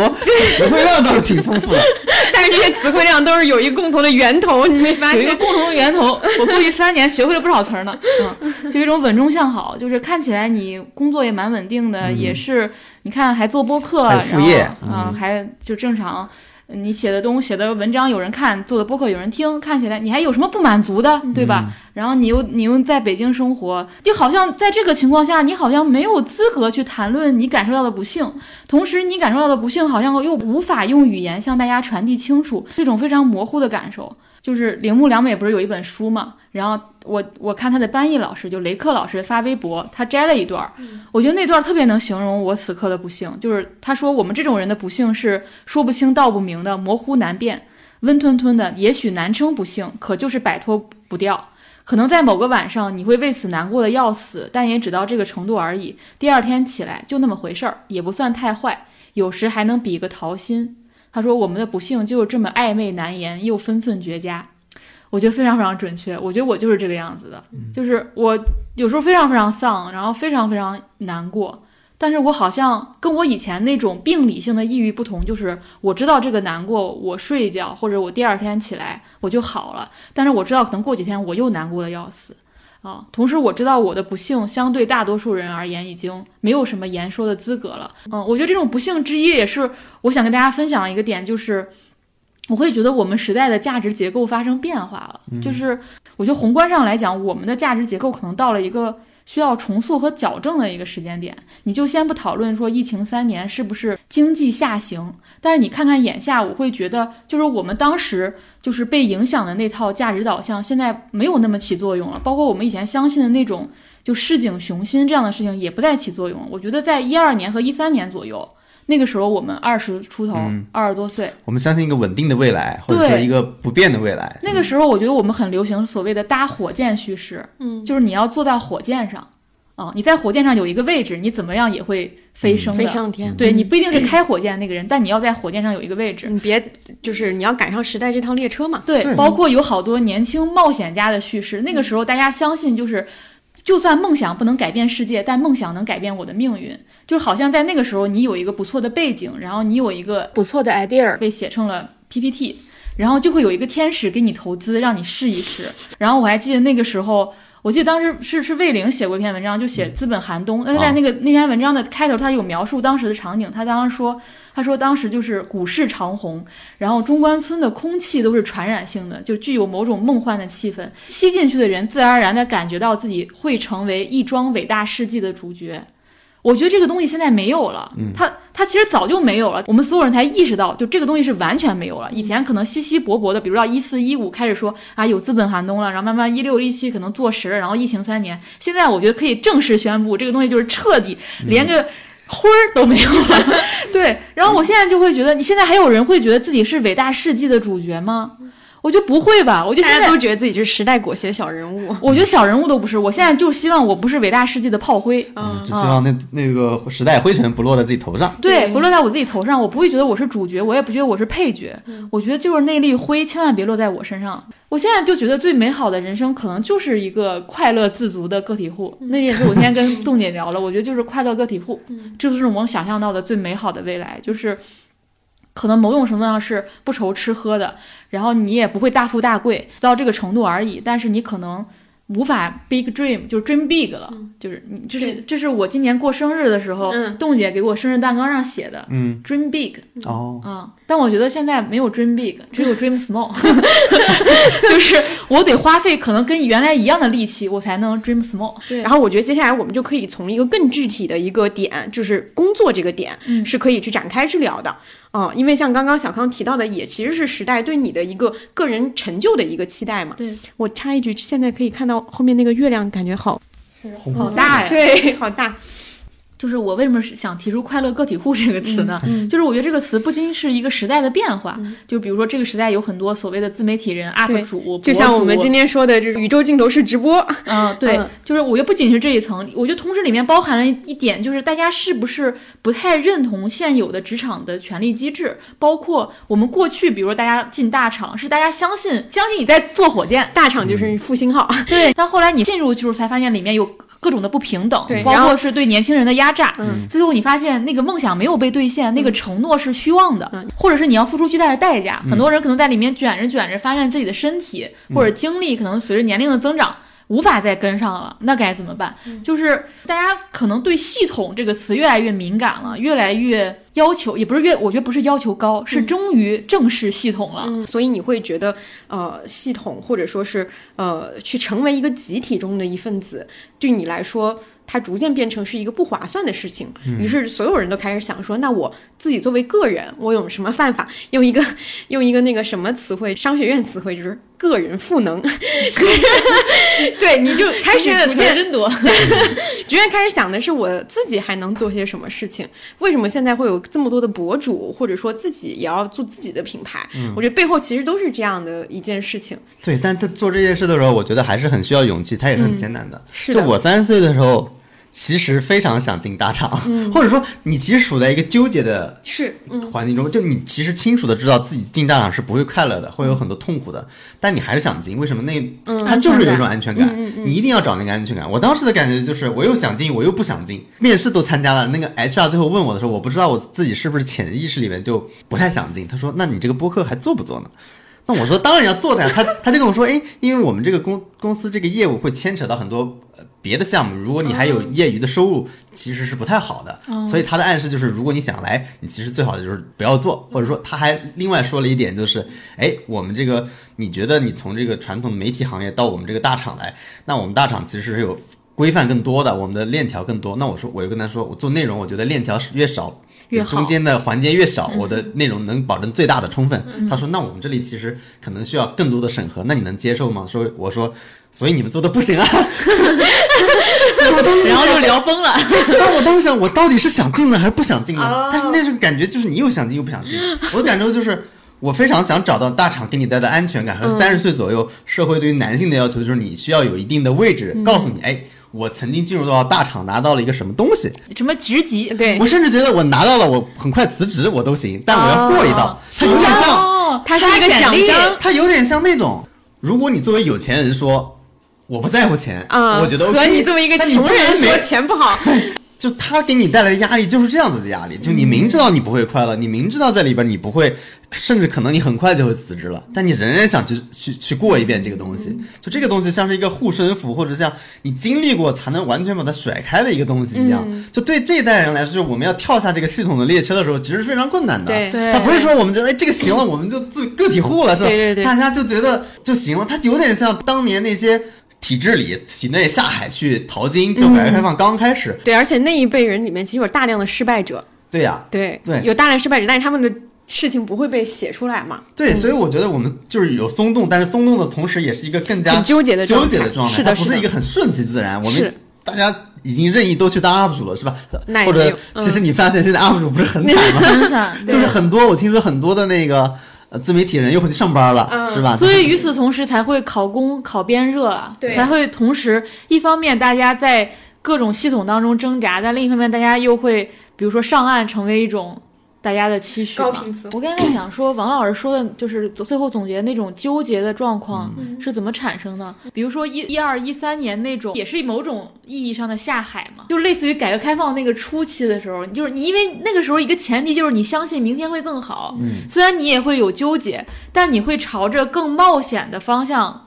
词汇量倒是挺丰富的。但是这些词汇量都是有一个共同的源头，你没发现有一个？共同的源头，我过去三年学会了不少词儿呢。嗯，就一种稳中向好，就是看起来你工作也蛮稳定的，嗯也是你看还做播客，副业然后啊、嗯还就正常。你写的东西、写的文章有人看，做的播客有人听，看起来你还有什么不满足的，对吧？然后你又你又在北京生活，就好像在这个情况下，你好像没有资格去谈论你感受到的不幸，同时你感受到的不幸好像又无法用语言向大家传递清楚，这种非常模糊的感受。就是铃木良美不是有一本书嘛，然后我我看他的翻译老师就雷克老师发微博，他摘了一段儿，我觉得那段儿特别能形容我此刻的不幸，就是他说我们这种人的不幸是说不清道不明的，模糊难辨，温吞吞的，也许难称不幸，可就是摆脱不掉。可能在某个晚上你会为此难过的要死，但也只到这个程度而已。第二天起来就那么回事儿，也不算太坏，有时还能比个桃心。他说我们的不幸就是这么暧昧难言，又分寸绝佳。我觉得非常非常准确，我觉得我就是这个样子的，就是我有时候非常非常丧，然后非常非常难过，但是我好像跟我以前那种病理性的抑郁不同，就是我知道这个难过，我睡一觉或者我第二天起来我就好了，但是我知道可能过几天我又难过的要死。啊，同时我知道我的不幸相对大多数人而言已经没有什么言说的资格了。嗯，我觉得这种不幸之一也是我想跟大家分享的一个点，就是我会觉得我们时代的价值结构发生变化了。就是我觉得宏观上来讲，我们的价值结构可能到了一个需要重塑和矫正的一个时间点。你就先不讨论说疫情三年是不是经济下行，但是你看看眼下，我会觉得就是我们当时就是被影响的那套价值导向，现在没有那么起作用了。包括我们以前相信的那种就市井雄心这样的事情，也不再起作用了。我觉得在一二年和一三年左右。那个时候我们二十出头，二十多岁，我们相信一个稳定的未来，或者说一个不变的未来。那个时候我觉得我们很流行所谓的搭火箭叙事，嗯，就是你要坐在火箭上，啊，你在火箭上有一个位置，你怎么样也会飞升，飞上天。对你不一定是开火箭那个人，但你要在火箭上有一个位置，你别就是你要赶上时代这趟列车嘛。对，包括有好多年轻冒险家的叙事，那个时候大家相信就是，就算梦想不能改变世界，但梦想能改变我的命运。就好像在那个时候，你有一个不错的背景，然后你有一个不错的 idea 被写成了 PPT，然后就会有一个天使给你投资，让你试一试。然后我还记得那个时候，我记得当时是是魏玲写过一篇文章，就写资本寒冬。那在那个那篇文章的开头，他有描述当时的场景。他当时说，他说当时就是股市长虹，然后中关村的空气都是传染性的，就具有某种梦幻的气氛。吸进去的人自然而然的感觉到自己会成为一桩伟大事迹的主角。我觉得这个东西现在没有了，它它其实早就没有了。我们所有人才意识到，就这个东西是完全没有了。以前可能稀稀薄薄的，比如到一四一五开始说啊有资本寒冬了，然后慢慢一六一七可能坐实了，然后疫情三年，现在我觉得可以正式宣布，这个东西就是彻底连个灰儿都没有了。对，然后我现在就会觉得，你现在还有人会觉得自己是伟大事迹的主角吗？我就不会吧，我就现在都觉得自己是时代裹挟小人物。[LAUGHS] 我觉得小人物都不是，我现在就希望我不是伟大事迹的炮灰，嗯，只希望那那个时代灰尘不落在自己头上。对，不落在我自己头上，我不会觉得我是主角，我也不觉得我是配角。我觉得就是那粒灰，千万别落在我身上。我现在就觉得最美好的人生，可能就是一个快乐自足的个体户。那也是我今天跟 [LAUGHS] 栋姐聊了，我觉得就是快乐个体户，这就是我想象到的最美好的未来，就是。可能某种程度上是不愁吃喝的，然后你也不会大富大贵到这个程度而已，但是你可能。无法 big dream 就是 dream big 了，就是你这是这是我今年过生日的时候，栋姐给我生日蛋糕上写的，嗯，dream big 哦，嗯，但我觉得现在没有 dream big，只有 dream small，[LAUGHS] [LAUGHS] [LAUGHS] 就是我得花费可能跟原来一样的力气，我才能 dream small。对，然后我觉得接下来我们就可以从一个更具体的一个点，就是工作这个点，是可以去展开去聊的。嗯，因为像刚刚小康提到的，也其实是时代对你的一个个人成就的一个期待嘛。对我插一句，现在可以看到后面那个月亮，感觉好，好大呀，对，好大。就是我为什么想提出“快乐个体户”这个词呢？就是我觉得这个词不仅是一个时代的变化，就比如说这个时代有很多所谓的自媒体人、UP 主，就像我们今天说的，就是宇宙尽头是直播。嗯，对，就是我觉得不仅是这一层，我觉得同时里面包含了一点，就是大家是不是不太认同现有的职场的权力机制？包括我们过去，比如说大家进大厂，是大家相信相信你在坐火箭，大厂就是复兴号。对，但后来你进入就是才发现里面有。各种的不平等，包括是对年轻人的压榨，嗯最后你发现那个梦想没有被兑现，那个承诺是虚妄的，或者是你要付出巨大的代价。很多人可能在里面卷着卷着，发现自己的身体或者精力可能随着年龄的增长。无法再跟上了，那该怎么办？就是大家可能对“系统”这个词越来越敏感了，越来越要求，也不是越，我觉得不是要求高，是终于正视系统了。所以你会觉得，呃，系统或者说是呃，去成为一个集体中的一份子，对你来说。它逐渐变成是一个不划算的事情，于是所有人都开始想说：那我自己作为个人，我有什么办法？用一个 [LAUGHS] 用一个那个什么词汇，商学院词汇就是个人赋能。[LAUGHS] 对，你就开始逐渐 [LAUGHS] 真多，逐渐开始想的是我自己还能做些什么事情？为什么现在会有这么多的博主，或者说自己也要做自己的品牌？我觉得背后其实都是这样的一件事情。对，但他做这件事的时候，我觉得还是很需要勇气，他也是很艰难的。是的，就我三十岁的时候。其实非常想进大厂，[LAUGHS] 或者说你其实处在一个纠结的是环境中，就你其实清楚的知道自己进大厂是不会快乐的，会有很多痛苦的，但你还是想进，为什么？那他就是有一种安全感，你一定要找那个安全感。我当时的感觉就是，我又想进，我又不想进，面试都参加了，那个 HR 最后问我的时候，我不知道我自己是不是潜意识里面就不太想进。他说：“那你这个播客还做不做呢？”那我说：“当然要做的呀。”他他就跟我说：“哎，因为我们这个公公司这个业务会牵扯到很多。”别的项目，如果你还有业余的收入，其实是不太好的。所以他的暗示就是，如果你想来，你其实最好的就是不要做。或者说，他还另外说了一点，就是，哎，我们这个，你觉得你从这个传统媒体行业到我们这个大厂来，那我们大厂其实是有规范更多的，我们的链条更多。那我说，我就跟他说，我做内容，我觉得链条是越少。越中间的环节越少，我的内容能保证最大的充分。他说：“那我们这里其实可能需要更多的审核，那你能接受吗？”说我说，所以你们做的不行啊。[LAUGHS] [LAUGHS] 然后就聊崩了。[LAUGHS] 但我当时想，我到底是想进呢还是不想进呢？哦但是那种感觉就是你又想进又不想进。[LAUGHS] 我的感受就是，我非常想找到大厂给你带来的安全感和三十岁左右社会对于男性的要求，就是你需要有一定的位置，告诉你，哎，我曾经进入到大厂拿到了一个什么东西。什么职级？对我，甚至觉得我拿到了，我很快辞职我都行，但我要过一道。它有点像，哦，它是一个奖励章它有点像那种，如果你作为有钱人说我不在乎钱，啊，我觉得 OK, 和你作为一个穷人说钱不好，[LAUGHS] 就他给你带来的压力就是这样子的压力，就你明知道你不会快乐，你明知道在里边你不会，甚至可能你很快就会辞职了，但你仍然想去去去过一遍这个东西。就这个东西像是一个护身符，或者像你经历过才能完全把它甩开的一个东西一样。就对这一代人来说，就是我们要跳下这个系统的列车的时候，其实是非常困难的。对对他不是说我们觉得哎这个行了，我们就自个体户了，是吧？对对对大家就觉得就行了。他有点像当年那些体制里体内下海去淘金，就改革开放刚开始。对，而且那一辈人里面其实有大量的失败者，对呀、对对有大量失败者，但是他们的事情不会被写出来嘛，对，所以我觉得我们就是有松动，但是松动的同时，也是一个更加很纠结的纠状态结的状态，是的它不是一个很顺其自然。我们大家已经任意都去当 UP 主了，是吧那？也或者其实你发现现在 UP 主不是很惨吗？很惨，就是很多，我听说很多的那个呃自媒体人又回去上班了，嗯是吧？所以与此同时才会考公考编热啊，才会同时一方面大家在各种系统当中挣扎，但另一方面大家又会比如说上岸成为一种大家的期许嘛高频词我刚才想说，王老师说的就是最后总结那种纠结的状况嗯。是怎么产生的？比如说一一二一三年那种，也是某种意义上的下海嘛，就类似于改革开放那个初期的时候，就是你因为那个时候一个前提就是你相信明天会更好，嗯，虽然你也会有纠结，但你会朝着更冒险的方向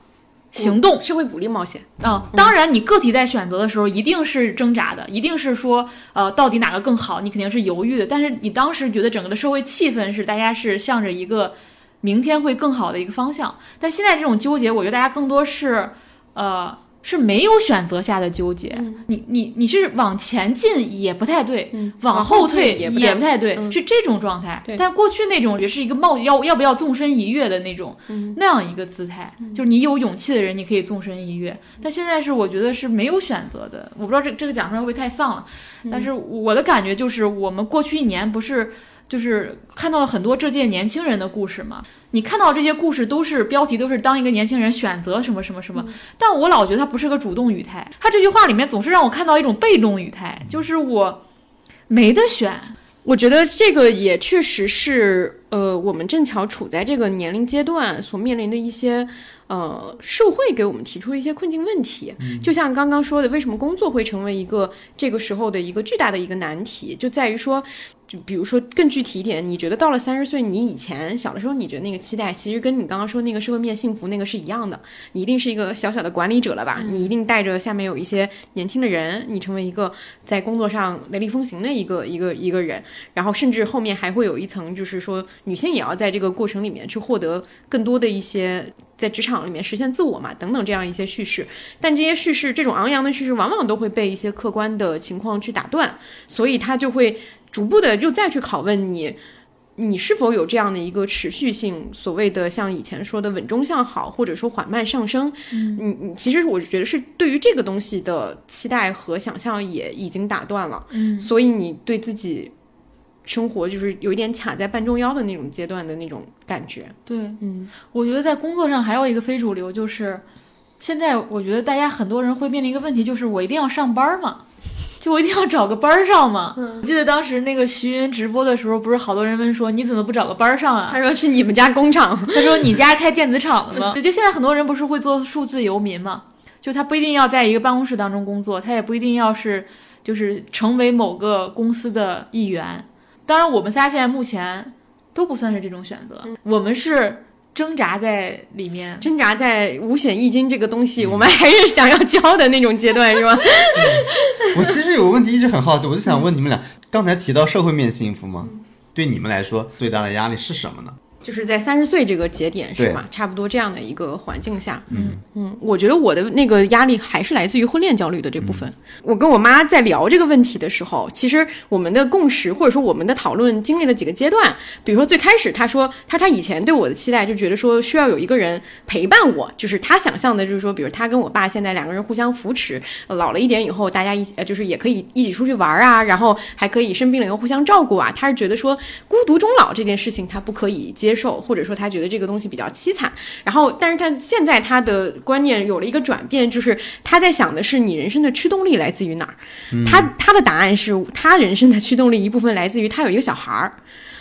行动。是会鼓励冒险，啊、当然，你个体在选择的时候一定是挣扎的，一定是说，呃，到底哪个更好，你肯定是犹豫的。但是你当时觉得整个的社会气氛是大家是向着一个明天会更好的一个方向，但现在这种纠结，我觉得大家更多是，呃，是没有选择下的纠结。嗯你你你是往前进也不太对，嗯往后退也也不太对，嗯是这种状态。但过去那种也是一个冒要要不要纵身一跃的那种、嗯那样一个姿态，就是你有勇气的人，你可以纵身一跃。但现在是我觉得是没有选择的，我不知道这这个讲出来会不会太丧了，嗯但是我的感觉就是我们过去一年不是。就是看到了很多这届年轻人的故事嘛，你看到这些故事都是标题都是当一个年轻人选择什么什么什么，但我老觉得他不是个主动语态，他这句话里面总是让我看到一种被动语态，就是我没得选，我觉得这个也确实是，呃，我们正巧处在这个年龄阶段所面临的一些，呃，社会给我们提出的一些困境问题。就像刚刚说的，为什么工作会成为一个这个时候的一个巨大的一个难题，就在于说，就比如说更具体一点，你觉得到了三十岁，你以前小的时候你觉得那个期待，其实跟你刚刚说那个社会面幸福那个是一样的，你一定是一个小小的管理者了吧？你一定带着下面有一些年轻的人，你成为一个在工作上雷厉风行的一个一个一个人。然后甚至后面还会有一层，就是说女性也要在这个过程里面去获得更多的一些在职场里面实现自我嘛，等等这样一些叙事。但这些叙事，这种昂扬的叙事，往往都会被一些客观的情况去打断，所以它就会逐步的又再去拷问你。你是否有这样的一个持续性？所谓的像以前说的稳中向好，或者说缓慢上升，嗯，你其实我觉得是对于这个东西的期待和想象也已经打断了。嗯，所以你对自己生活就是有一点卡在半中腰的那种阶段的那种感觉。对，嗯，我觉得在工作上还有一个非主流，就是现在我觉得大家很多人会面临一个问题，就是我一定要上班嘛，就我一定要找个班儿上嘛。我记得当时那个徐云直播的时候，不是好多人问说你怎么不找个班儿上啊？他说是你们家工厂，[LAUGHS] 他说你家开电子厂的吗？就现在很多人不是会做数字游民嘛，就他不一定要在一个办公室当中工作，他也不一定要是就是成为某个公司的一员。当然，我们仨现在目前都不算是这种选择，我们是挣扎在里面。挣扎在五险一金这个东西，我们还是想要交的那种阶段，是吗？我其实有个问题一直很好奇，我就想问你们俩，刚才提到社会面幸福吗？对你们来说最大的压力是什么呢？就是在三十岁这个节点是对吗？差不多这样的一个环境下，嗯嗯，我觉得我的那个压力还是来自于婚恋焦虑的这部嗯分。我跟我妈在聊这个问题的时候，其实我们的共识或者说我们的讨论经历了几个阶段。比如说最开始她说，她她以前对我的期待就觉得说需要有一个人陪伴我，就是她想象的就是说，比如她跟我爸现在两个人互相扶持，呃老了一点以后大家一呃就是也可以一起出去玩啊，然后还可以生病了以后互相照顾啊。她是觉得说孤独终老这件事情她不可以接受，或者说他觉得这个东西比较凄惨。然后，但是他现在他的观念有了一个转变，就是他在想的是你人生的驱动力来自于哪儿？他他的答案是他人生的驱动力一部分来自于他有一个小孩儿。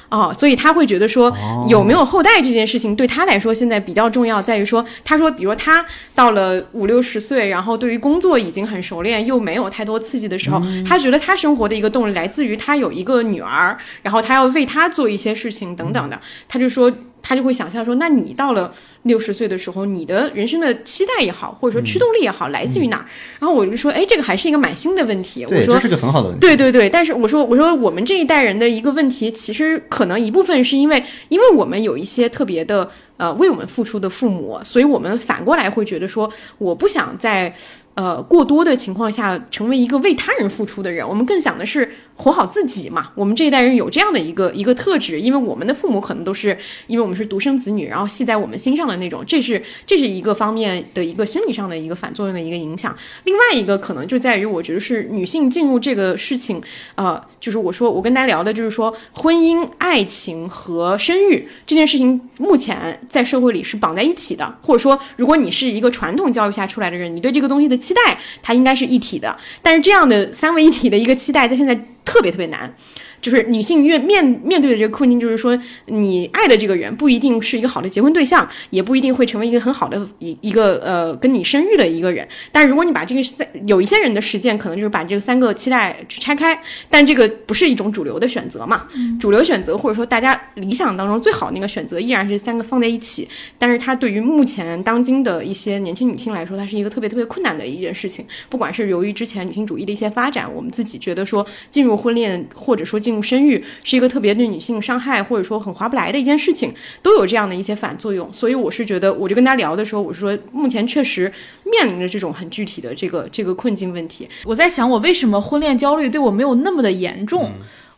哦，所以他会觉得说有没有后代这件事情对他来说现在比较重要，在于说，他说，比如他到了五六十岁，然后对于工作已经很熟练，又没有太多刺激的时候，他觉得他生活的一个动力来自于他有一个女儿，然后他要为她做一些事情等等的，他就说。他就会想象说，那你到了六十岁的时候，你的人生的期待也好，或者说驱动力也好，来自于哪儿？然后我就说，哎，这个还是一个蛮新的问题。我对，说这是个很好的问题。对对对，但是我说我说我们这一代人的一个问题，其实可能一部分是因为，因为我们有一些特别的呃为我们付出的父母，所以我们反过来会觉得说，我不想在呃过多的情况下成为一个为他人付出的人，我们更想的是活好自己嘛。我们这一代人有这样的一个一个特质，因为我们的父母可能都是因为我们是独生子女，然后系在我们心上的那种，这是这是一个方面的一个心理上的一个反作用的一个影响。另外一个可能就在于，我觉得是女性进入这个事情，呃，就是我说我跟大家聊的，就是说婚姻、爱情和生育这件事情，目前在社会里是绑在一起的，或者说，如果你是一个传统教育下出来的人，你对这个东西的期待，它应该是一体的。但是这样的三位一体的一个期待，在现在特别特别难。就是女性越面面对的这个困境，就是说，你爱的这个人不一定是一个好的结婚对象，也不一定会成为一个很好的一一个呃跟你生育的一个人。但是如果你把这个三有一些人的实践，可能就是把这个三个期待去拆开，但这个不是一种主流的选择嘛？主流选择或者说大家理想当中最好的那个选择，依然是三个放在一起。但是它对于目前当今的一些年轻女性来说，它是一个特别特别困难的一件事情。不管是由于之前女性主义的一些发展，我们自己觉得说进入婚恋或者说进入生育是一个特别对女性伤害或者说很划不来的一件事情，都有这样的一些反作用。所以我是觉得，我就跟他聊的时候，我是说目前确实面临着这种很具体的这个这个困境问题。我在想，我为什么婚恋焦虑对我没有那么的严重？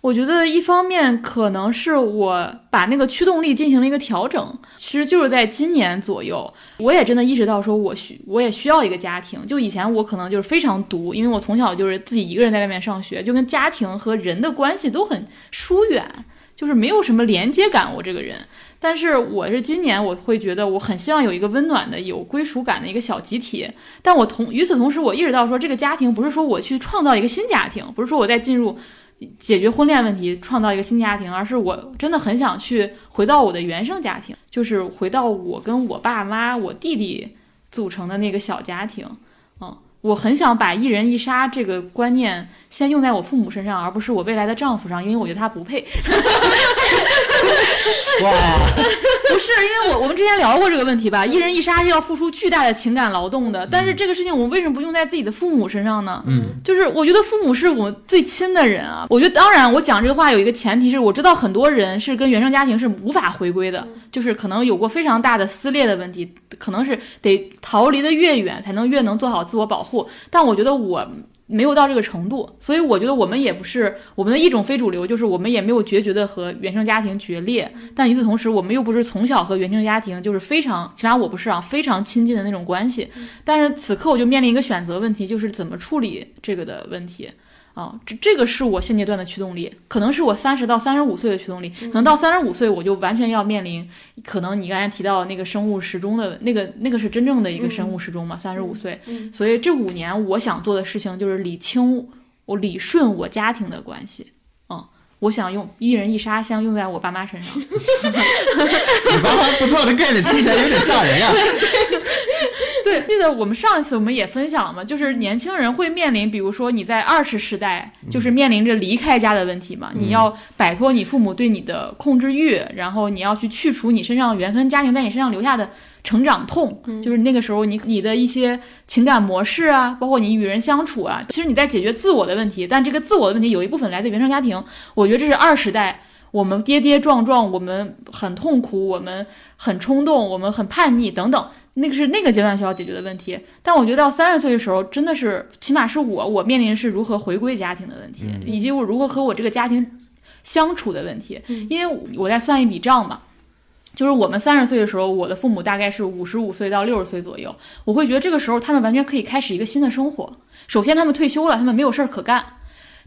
我觉得一方面可能是我把那个驱动力进行了一个调整，其实就是在今年左右，我也真的意识到说我需我也需要一个家庭。就以前我可能就是非常独，因为我从小就是自己一个人在外面上学，就跟家庭和人的关系都很疏远，就是没有什么连接感。我这个人，但是我是今年我会觉得我很希望有一个温暖的、有归属感的一个小集体。但我同与此同时，我意识到说这个家庭不是说我去创造一个新家庭，不是说我在进入。解决婚恋问题，创造一个新家庭，而是我真的很想去回到我的原生家庭，就是回到我跟我爸妈、我弟弟组成的那个小家庭。嗯，我很想把一人一杀这个观念先用在我父母身上，而不是我未来的丈夫上，因为我觉得他不配。[LAUGHS] 哇，[LAUGHS] 不是，因为我我们之前聊过这个问题吧，一人一杀是要付出巨大的情感劳动的，但是这个事情我们为什么不用在自己的父母身上呢？嗯，就是我觉得父母是我最亲的人啊。我觉得当然，我讲这个话有一个前提是我知道很多人是跟原生家庭是无法回归的，就是可能有过非常大的撕裂的问题，可能是得逃离的越远才能越能做好自我保护。但我觉得我。没有到这个程度，所以我觉得我们也不是我们的一种非主流，就是我们也没有决绝的和原生家庭决裂。但与此同时，我们又不是从小和原生家庭就是非常，起码我不是啊，非常亲近的那种关系。但是此刻我就面临一个选择问题，就是怎么处理这个的问题。啊，这这个是我现阶段的驱动力，可能是我三十到三十五岁的驱动力，可能到三十五岁我就完全要面临，可能你刚才提到那个生物时钟的那个那个是真正的一个生物时钟嘛，三十五岁，所以这五年我想做的事情就是理清我理顺我家庭的关系，嗯，我想用一人一杀箱用在我爸妈身上，[LAUGHS] 你爸妈不错的概念听起来有点吓人呀。[LAUGHS] 对，记得我们上一次我们也分享了嘛，就是年轻人会面临，比如说你在二十时代，就是面临着离开家的问题嘛，你要摆脱你父母对你的控制欲，然后你要去去除你身上原生家庭在你身上留下的成长痛，就是那个时候你你的一些情感模式啊，包括你与人相处啊，其实你在解决自我的问题，但这个自我的问题有一部分来自原生家庭，我觉得这是二十代。我们跌跌撞撞，我们很痛苦，我们很冲动，我们很叛逆等等，那个是那个阶段需要解决的问题。但我觉得到三十岁的时候，真的是起码是我我面临是如何回归家庭的问题，嗯以及我如何和我这个家庭相处的问题。因为我在算一笔账嘛。就是我们三十岁的时候，我的父母大概是五十五岁到六十岁左右。我会觉得这个时候他们完全可以开始一个新的生活。首先，他们退休了，他们没有事儿可干，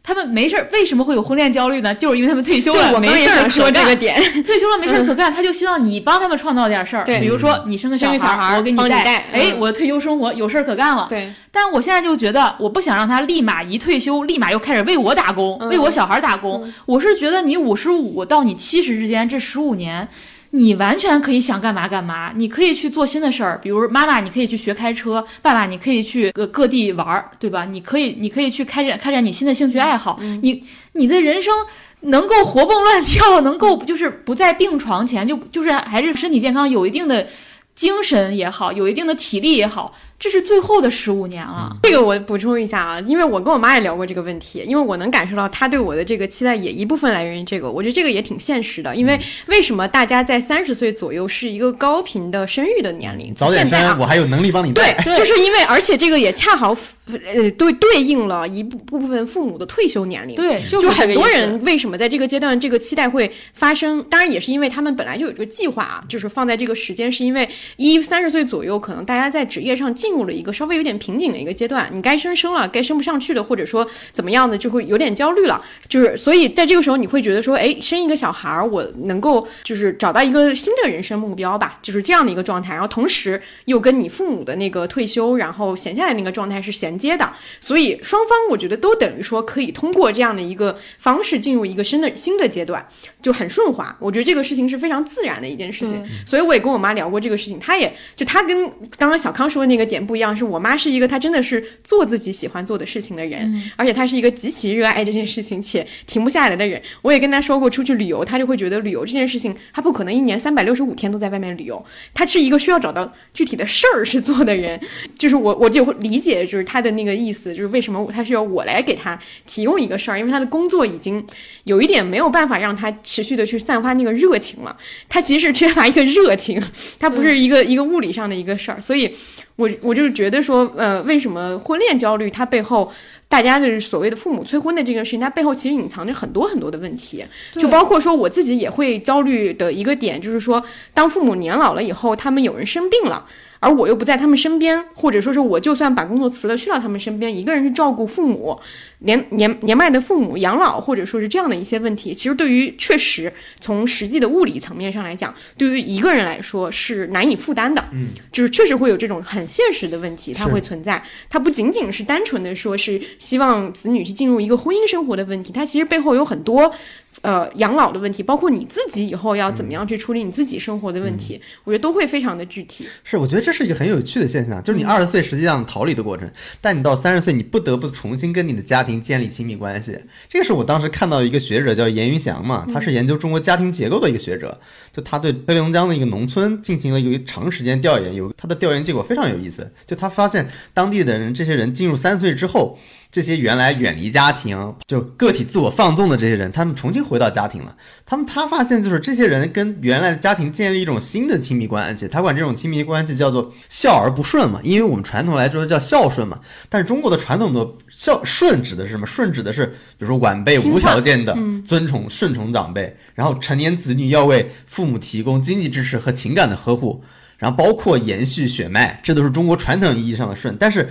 他们没事儿。为什么会有婚恋焦虑呢？就是因为他们退休了，我 [LAUGHS] 没事儿可干说这个点，退休了没事儿可干，他就希望你帮他们创造点事儿。对比如说你生个生个小孩我给带。你带哎，嗯我的退休生活有事儿可干了。对，但我现在就觉得，我不想让他立马一退休，立马又开始为我打工，嗯为我小孩打工。我是觉得你五十五到你七十之间这十五年。你完全可以想干嘛干嘛，你可以去做新的事儿，比如妈妈，你可以去学开车；爸爸，你可以去各各地玩儿，对吧？你可以，你可以去开展开展你新的兴趣爱好。你你的人生能够活蹦乱跳，能够就是不在病床前，就就是还是身体健康，有一定的精神也好，有一定的体力也好，这是最后的十五年了。这个我补充一下啊，因为我跟我妈也聊过这个问题，因为我能感受到她对我的这个期待也一部分来源于这个，我觉得这个也挺现实的。因为为什么大家在三十岁左右是一个高频的生育的年龄？早点现在啊生，我还有能力帮你对带。，对 [LAUGHS] 就是因为，而且这个也恰好呃对对应了一部部分父母的退休年龄。对，就是很多人为什么在这个阶段这个期待会发生？当然也是因为他们本来就有这个计划啊，就是放在这个时间，是因为一三十岁左右，可能大家在职业上进入了一个稍微有点瓶颈的一个阶段，你该升升了，该升不上去了，或者说怎么样的，就会有点焦虑了。就是所以在这个时候，你会觉得说，哎，生一个小孩儿，我能够就是找到一个新的人生目标吧，就是这样的一个状态，然后同时又跟你父母的那个退休然后闲下来那个状态是衔接的，所以双方我觉得都等于说可以通过这样的一个方式进入一个新的新的阶段，就很顺滑。我觉得这个事情是非常自然的一件事情对，所以我也跟我妈聊过这个事情，她也就她跟刚刚小康说的那个点不一样，是我妈是一个她真的是做自己喜欢做的事情的人，而且她是一个极其热爱这件事情且停不下来的人。我也跟她说过，出去旅游，她就会觉得旅游这件事情，她不可能一年三百六十五天都在外面旅游，她是一个需要找到具体的事儿是做的人。[LAUGHS] 就是我我就会理解，就是她的那个意思，就是为什么她需要我来给她提供一个事儿，因为她的工作已经有一点没有办法让她持续的去散发那个热情了。她其实缺乏一个热情，她不是一个、一个物理上的一个事儿，所以我我就是觉得说，呃，为什么婚恋焦虑它背后大家的所谓的父母催婚的这个事情，它背后其实隐藏着很多很多的问题，就包括说我自己也会焦虑的一个点，就是说当父母年老了以后，他们有人生病了。而我又不在他们身边，或者说是我就算把工作辞了，去到他们身边，一个人去照顾父母，年年年迈的父母养老，或者说是这样的一些问题，其实对于确实从实际的物理层面上来讲，对于一个人来说是难以负担的。嗯，就是确实会有这种很现实的问题，它会存在。它不仅仅是单纯的说是希望子女去进入一个婚姻生活的问题，它其实背后有很多。呃，养老的问题，包括你自己以后要怎么样去处理你自己生活的问题，我觉得都会非常的具体。是，我觉得这是一个很有趣的现象，就是你二十岁实际上逃离的过程，但你到三十岁，你不得不重新跟你的家庭建立亲密关系。这个是我当时看到一个学者叫严云祥嘛，他是研究中国家庭结构的一个学者，就他对黑龙江的一个农村进行了一个长时间调研，有他的调研结果非常有意思，就他发现当地的人，这些人进入三十岁之后。这些原来远离家庭、就个体自我放纵的这些人，他们重新回到家庭了。他们他发现，就是这些人跟原来的家庭建立一种新的亲密关系。他管这种亲密关系叫做孝而不顺嘛，因为我们传统来说叫孝顺嘛。但是中国的传统的孝顺指的是什么？顺指的是，比如说晚辈无条件的尊崇、顺从长辈，然后成年子女要为父母提供经济支持和情感的呵护，然后包括延续血脉，这都是中国传统意义上的顺。但是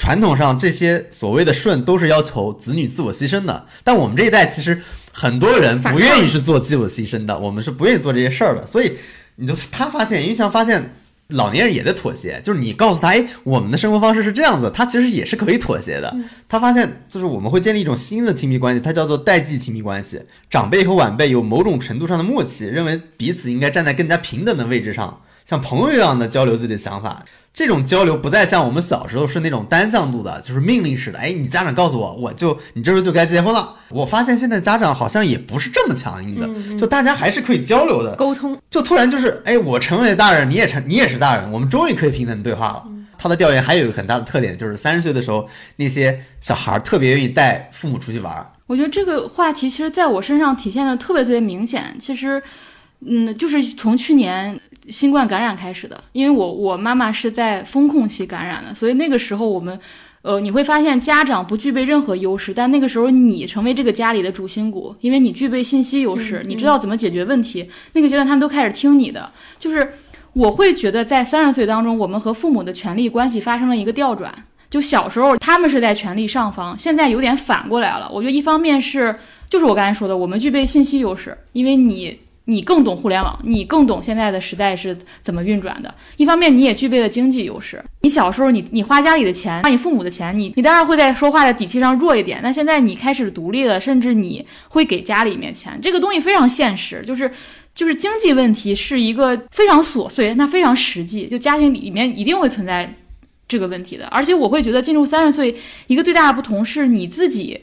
传统上这些所谓的顺都是要求子女自我牺牲的，但我们这一代其实很多人不愿意去做自我牺牲的，我们是不愿意做这些事儿的。所以你就他发现，因为像发现老年人也在妥协，就是你告诉他，哎，我们的生活方式是这样子，他其实也是可以妥协的。他发现就是我们会建立一种新的亲密关系，它叫做代际亲密关系。长辈和晚辈有某种程度上的默契，认为彼此应该站在更加平等的位置上，像朋友一样的交流自己的想法。这种交流不再像我们小时候是那种单向度的，就是命令式的。哎，你家长告诉我，我就你这时候就该结婚了。我发现现在家长好像也不是这么强硬的，就大家还是可以交流的。沟通，就突然就是，哎，我成为大人，你也成，你也是大人，我们终于可以平等对话了。他的调研还有一个很大的特点，就是三十岁的时候，那些小孩儿特别愿意带父母出去玩儿。我觉得这个话题其实在我身上体现的特别特别明显。其实，嗯，就是从去年新冠感染开始的，因为我我妈妈是在风控期感染的，所以那个时候我们，呃，你会发现家长不具备任何优势，但那个时候你成为这个家里的主心骨，因为你具备信息优势，你知道怎么解决问题。那个阶段他们都开始听你的，就是我会觉得在三十岁当中，我们和父母的权利关系发生了一个调转。就小时候他们是在权力上方，现在有点反过来了。我觉得一方面是，就是我刚才说的，我们具备信息优势，因为你你更懂互联网，你更懂现在的时代是怎么运转的。一方面你也具备了经济优势，你小时候你你花家里的钱，花你父母的钱，你你当然会在说话的底气上弱一点。那现在你开始独立了，甚至你会给家里面钱，这个东西非常现实，就是就是经济问题是一个非常琐碎，那非常实际，就家庭里面一定会存在。这个问题的，而且我会觉得进入三十岁一个最大的不同是你自己。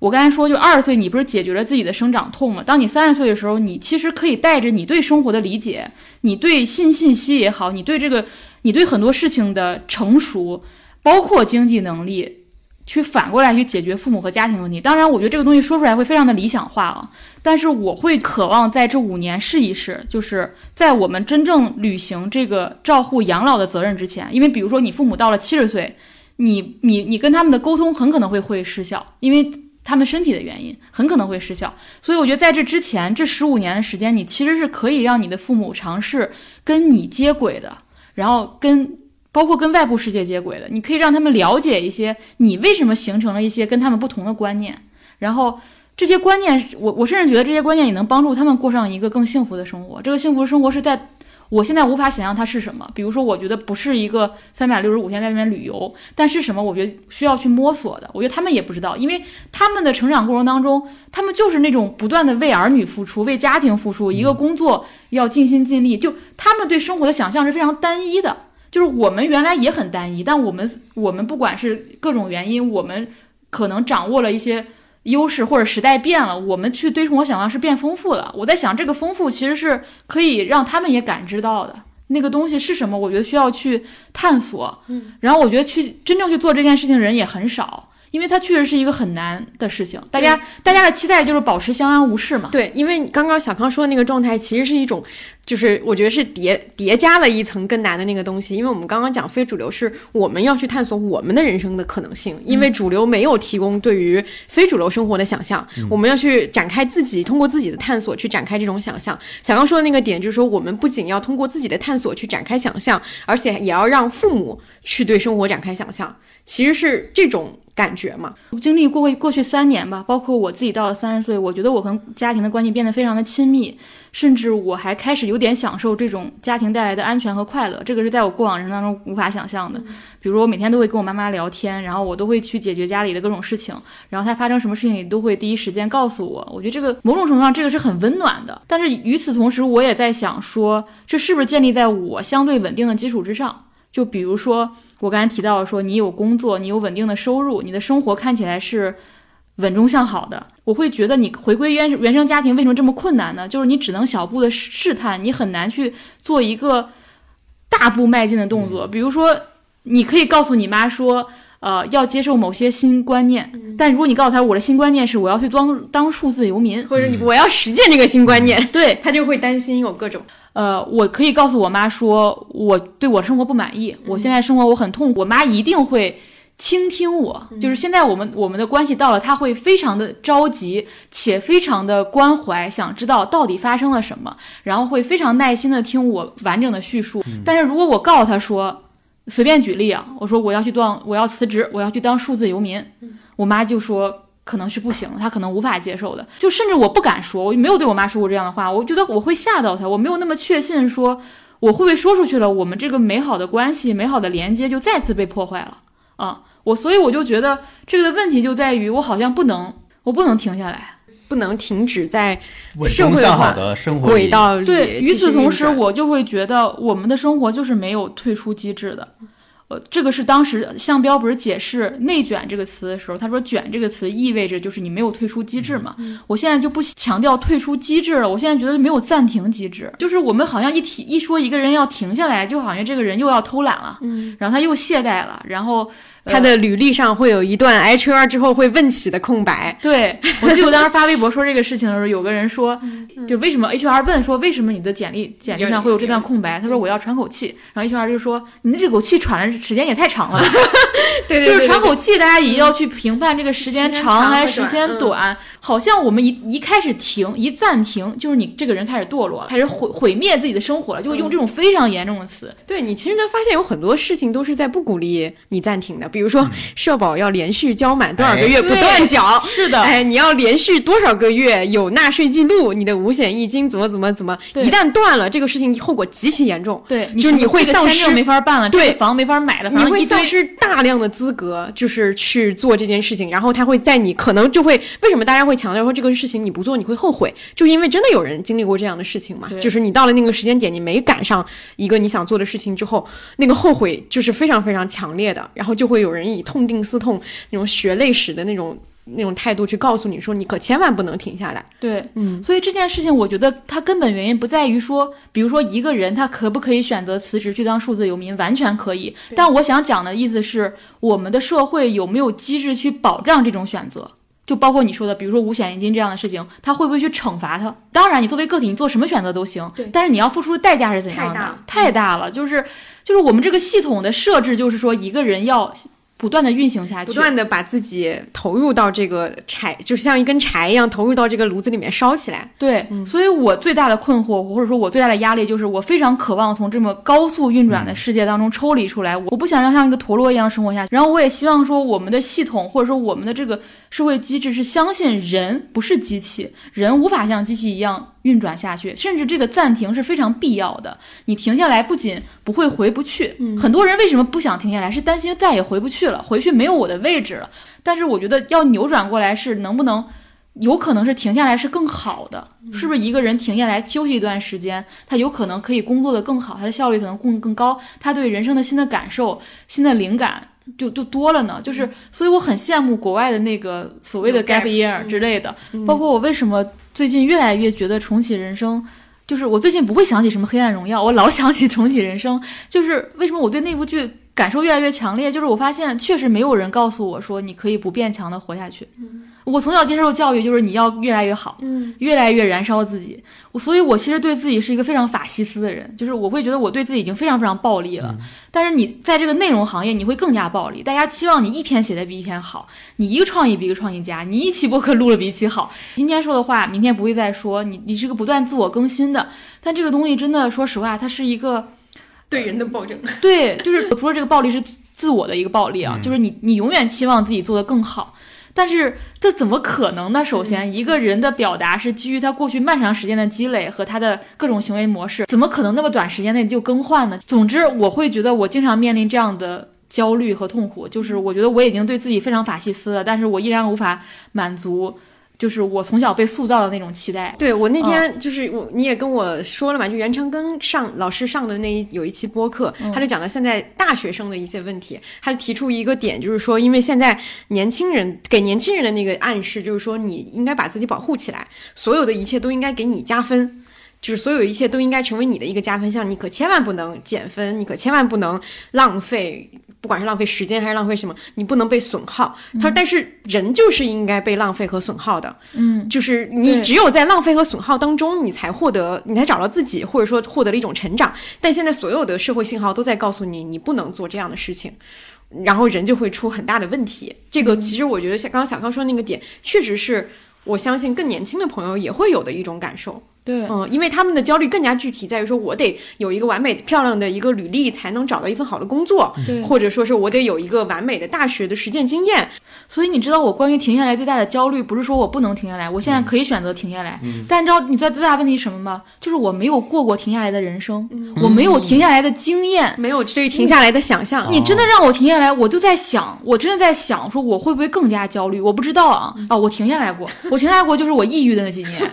我刚才说，就二十岁你不是解决了自己的生长痛吗？当你三十岁的时候，你其实可以带着你对生活的理解，你对新信息也好，你对这个，你对很多事情的成熟，包括经济能力。去反过来去解决父母和家庭问题。当然，我觉得这个东西说出来会非常的理想化啊。但是我会渴望在这五年试一试，就是在我们真正履行这个照护养老的责任之前。因为比如说你父母到了七十岁，你你你跟他们的沟通很可能会会失效，因为他们身体的原因很可能会失效。所以我觉得在这之前这十五年的时间，你其实是可以让你的父母尝试跟你接轨的，然后跟。包括跟外部世界接轨的，你可以让他们了解一些你为什么形成了一些跟他们不同的观念，然后这些观念，我我甚至觉得这些观念也能帮助他们过上一个更幸福的生活。这个幸福的生活是在我现在无法想象它是什么。比如说，我觉得不是一个三百六十五天在外面旅游，但是什么？我觉得需要去摸索的。我觉得他们也不知道，因为他们的成长过程当中，他们就是那种不断的为儿女付出、为家庭付出，一个工作要尽心尽力，就他们对生活的想象是非常单一的。就是我们原来也很单一，但我们我们不管是各种原因，我们可能掌握了一些优势，或者时代变了，我们去对生活想象是变丰富了。我在想，这个丰富其实是可以让他们也感知到的那个东西是什么。我觉得需要去探索，嗯，然后我觉得去真正去做这件事情的人也很少。因为它确实是一个很难的事情，大家大家的期待就是保持相安无事嘛。对，因为刚刚小康说的那个状态，其实是一种，就是我觉得是叠叠加了一层更难的那个东西。因为我们刚刚讲非主流，是我们要去探索我们的人生的可能性，因为主流没有提供对于非主流生活的想象，我们要去展开自己，通过自己的探索去展开这种想象。小刚说的那个点，就是说我们不仅要通过自己的探索去展开想象，而且也要让父母去对生活展开想象。其实是这种感觉嘛。经历过过去三年吧，包括我自己到了三十岁，我觉得我跟家庭的关系变得非常的亲密，甚至我还开始有点享受这种家庭带来的安全和快乐。这个是在我过往人生当中无法想象的。比如说，我每天都会跟我妈妈聊天，然后我都会去解决家里的各种事情，然后她发生什么事情，你都会第一时间告诉我。我觉得这个某种程度上，这个是很温暖的。但是与此同时，我也在想说，这是不是建立在我相对稳定的基础之上？就比如说。我刚才提到说，你有工作，你有稳定的收入，你的生活看起来是稳中向好的。我会觉得你回归原原生家庭为什么这么困难呢？就是你只能小步的试探，你很难去做一个大步迈进的动作。比如说，你可以告诉你妈说，呃，要接受某些新观念，但如果你告诉他我的新观念是我要去当当数字游民，或者你我要实践这个新观念，对 [LAUGHS] 他就会担心有各种。呃，我可以告诉我妈说，我对我生活不满意，我现在生活我很痛苦。我妈一定会倾听我，就是现在我们我们的关系到了，他会非常的着急，且非常的关怀，想知道到底发生了什么，然后会非常耐心的听我完整的叙述。但是如果我告诉他说，随便举例啊，我说我要去当我要辞职，我要去当数字游民，我妈就说。可能是不行，他可能无法接受的。就甚至我不敢说，我没有对我妈说过这样的话。我觉得我会吓到她，我没有那么确信说我会不会说出去了，我们这个美好的关系、美好的连接就再次被破坏了啊！我所以我就觉得这个的问题就在于我好像不能，我不能停下来，不能停止在社会化的生活轨道里。对，与此同时，我就会觉得我们的生活就是没有退出机制的。呃，这个是当时向标不是解释“内卷”这个词的时候，他说“卷”这个词意味着就是你没有退出机制嘛。我现在就不强调退出机制了，我现在觉得没有暂停机制，就是我们好像一提一说一个人要停下来，就好像这个人又要偷懒了，嗯，然后他又懈怠了，然后。他的履历上会有一段 HR 之后会问起的空白。对我记得我当时发微博说这个事情的时候，有个人说，[LAUGHS] 就为什么 HR 问说为什么你的简历简历上会有这段空白？他说我要喘口气，然后 HR 就说你的这口气喘的时间也太长了。[LAUGHS] 对，就是喘口气，大家也要去评判这个时间长还是时间短。好像我们一一开始停一暂停，就是你这个人开始堕落了，开始毁毁灭自己的生活了，就会用这种非常严重的词。对你其实能发现有很多事情都是在不鼓励你暂停的，比如说社保要连续交满多少个月不断缴，是的，哎，你要连续多少个月有纳税记录，你的五险一金怎么怎么怎么，一旦断了，这个事情后果极其严重。对，就是你会丧失没法办了，对，房没法买了，你会丧失大量的资格，就是去做这件事情，然后他会在你可能就会为什么大家会强调说这个事情你不做你会后悔，就是因为真的有人经历过这样的事情嘛，就是你到了那个时间点你没赶上一个你想做的事情之后，那个后悔就是非常非常强烈的，然后就会有人以痛定思痛那种血泪史的那种那种态度去告诉你说你可千万不能停下来。对，嗯，所以这件事情我觉得它根本原因不在于说，比如说一个人他可不可以选择辞职去当数字游民，完全可以。但我想讲的意思是，我们的社会有没有机制去保障这种选择？就包括你说的，比如说五险一金这样的事情，他会不会去惩罚他？当然，你作为个体，你做什么选择都行。对，但是你要付出的代价是怎样的？太大了，就是就是我们这个系统的设置，就是说一个人要。不断的运行下去，不断的把自己投入到这个柴，就是像一根柴一样投入到这个炉子里面烧起来。对，所以我最大的困惑，或者说我最大的压力，就是我非常渴望从这么高速运转的世界当中抽离出来。我不想要像一个陀螺一样生活下去。然后我也希望说，我们的系统或者说我们的这个社会机制是相信人不是机器，人无法像机器一样。运转下去，甚至这个暂停是非常必要的。你停下来，不仅不会回不去，很多人为什么不想停下来，是担心再也回不去了，回去没有我的位置了。但是我觉得要扭转过来，是能不能，有可能是停下来是更好的，是不是一个人停下来休息一段时间，他有可能可以工作的更好，他的效率可能更更高，他对人生的新的感受、新的灵感。就就多了呢，就是，所以我很羡慕国外的那个所谓的 gap year 之类的，包括我为什么最近越来越觉得重启人生，就是我最近不会想起什么黑暗荣耀，我老想起重启人生，就是为什么我对那部剧感受越来越强烈，就是我发现确实没有人告诉我说你可以不变强的活下去。我从小接受教育就是你要越来越好，嗯，越来越燃烧自己。我所以，我其实对自己是一个非常法西斯的人，就是我会觉得我对自己已经非常非常暴力了。但是你在这个内容行业，你会更加暴力。大家期望你一篇写的比一篇好，你一个创意比一个创意佳，你一期播客录了比一期好。今天说的话，明天不会再说。你你是个不断自我更新的，但这个东西真的，说实话，它是一个对人的暴政。[LAUGHS] 对，就是除了这个暴力是自我的一个暴力啊，就是你你永远期望自己做得更好。但是这怎么可能呢？首先，一个人的表达是基于他过去漫长时间的积累和他的各种行为模式，怎么可能那么短时间内就更换呢？总之，我会觉得我经常面临这样的焦虑和痛苦，就是我觉得我已经对自己非常法西斯了，但是我依然无法满足。就是我从小被塑造的那种期待。对我那天就是我你也跟我说了嘛，就袁成根上老师上的那一有一期播客，他就讲了现在大学生的一些问题，他就提出一个点，就是说，因为现在年轻人给年轻人的那个暗示，就是说你应该把自己保护起来，所有的一切都应该给你加分，就是所有一切都应该成为你的一个加分项，你可千万不能减分，你可千万不能浪费。不管是浪费时间还是浪费什么，你不能被损耗。他说，但是人就是应该被浪费和损耗的。嗯，就是你只有在浪费和损耗当中，你才获得，你才找到自己，或者说获得了一种成长。但现在所有的社会信号都在告诉你，你不能做这样的事情，然后人就会出很大的问题。这个其实我觉得像刚刚小康说那个点，确实是我相信更年轻的朋友也会有的一种感受。对，嗯，因为他们的焦虑更加具体，在于说我得有一个完美漂亮的一个履历，才能找到一份好的工作，对，或者说是我得有一个完美的大学的实践经验。所以你知道，我关于停下来最大的焦虑，不是说我不能停下来，我现在可以选择停下来，但你知道你在最大问题是什么吗？就是我没有过过停下来的人生，我没有停下来的经验，没有对于停下来的想象。你真的让我停下来，我就在想，我真的在想，说我会不会更加焦虑？我不知道啊啊！我停下来过，我停下来过，就是我抑郁的那几年。[LAUGHS]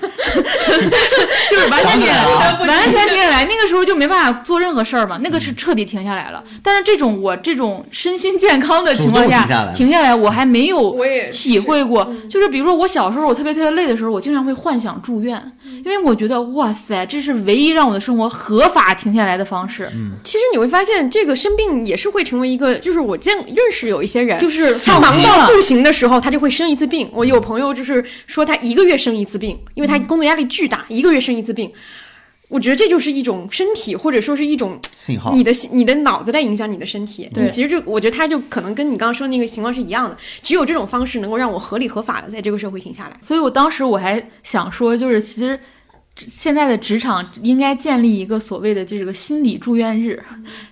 [LAUGHS] 就是完全停下来，了完全停下来。那个时候就没办法做任何事儿嘛，那个是彻底停下来了。但是这种我这种身心健康的情况下来停下来，我还没有我也体会过。就是比如说我小时候我特别特别累的时候，我经常会幻想住院，因为我觉得哇塞，这是唯一让我的生活合法停下来的方式。其实你会发现，这个生病也是会成为一个，就是我见认识有一些人，就是他忙到不行的个月生一次病。我觉得这就是一种身体，或者说是一种信号你的你的脑子在影响你的身体。对你其实就我觉得它就可能跟你刚刚说的那个情况是一样的，只有这种方式能够让我合理合法的在这个社会停下来。所以我当时我还想说，就是其实现在的职场应该建立一个所谓的这个心理住院日。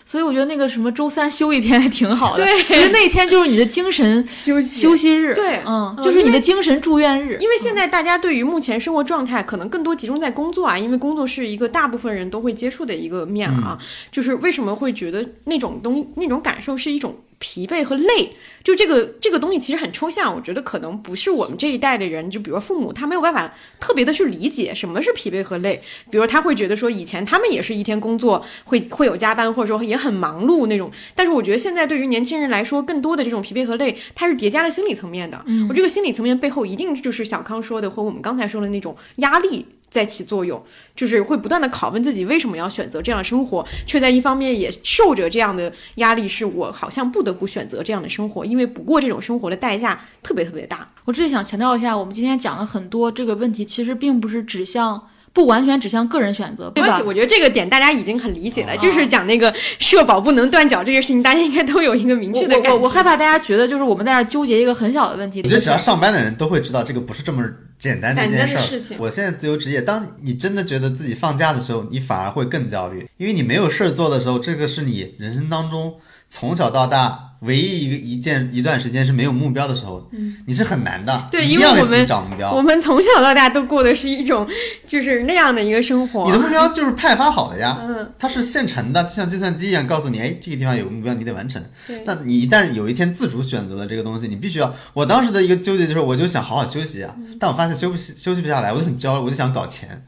所以我觉得那个什么周三休一天还挺好的，对。觉得那一天就是你的精神休息。休息日，对。嗯，嗯就是你的精神住院日。因为现在大家对于目前生活状态，可能更多集中在工作啊，因为工作是一个大部分人都会接触的一个面啊。就是为什么会觉得那种东那种感受是一种疲惫和累？就这个这个东西其实很抽象，我觉得可能不是我们这一代的人，就比如父母，他没有办法特别的去理解什么是疲惫和累。比如他会觉得说，以前他们也是一天工作会会有加班，或者说也很忙碌那种。但是我觉得现在对于年轻人来说，更多的这种疲惫和累，它是叠加了心理层面的。嗯我这个心理层面背后一定就是小康说的和我们刚才说的那种压力。在起作用，就是会不断的拷问自己为什么要选择这样的生活，却在一方面也受着这样的压力，是我好像不得不选择这样的生活，因为不过这种生活的代价特别特别大。我这里想强调一下，我们今天讲了很多这个问题，其实并不是指向，不完全指向个人选择，对吧没关系，？我觉得这个点大家已经很理解了，哦就是讲那个社保不能断缴这件事情，大家应该都有一个明确的感觉。我我我害怕大家觉得就是我们在那儿纠结一个很小的问题。我觉得只要上班的人都会知道，这个不是这么简单的一件事儿。事情我现在自由职业，当你真的觉得自己放假的时候，你反而会更焦虑，因为你没有事儿做的时候，这个是你人生当中从小到大唯一一个一件一段时间是没有目标的时候，你是很难的。嗯对因为我们找目标。我们从小到大都过的是一种就是那样的一个生活。[LAUGHS] 你的目标就是派发好的呀，嗯，它是现成的，就像计算机一样，告诉你，哎，这个地方有个目标，你得完成。那你一旦有一天自主选择了这个东西，你必须要。我当时的一个纠结就是，我就想好好休息啊，嗯但我发现休不休息不下来，我就很焦虑，我就想搞钱。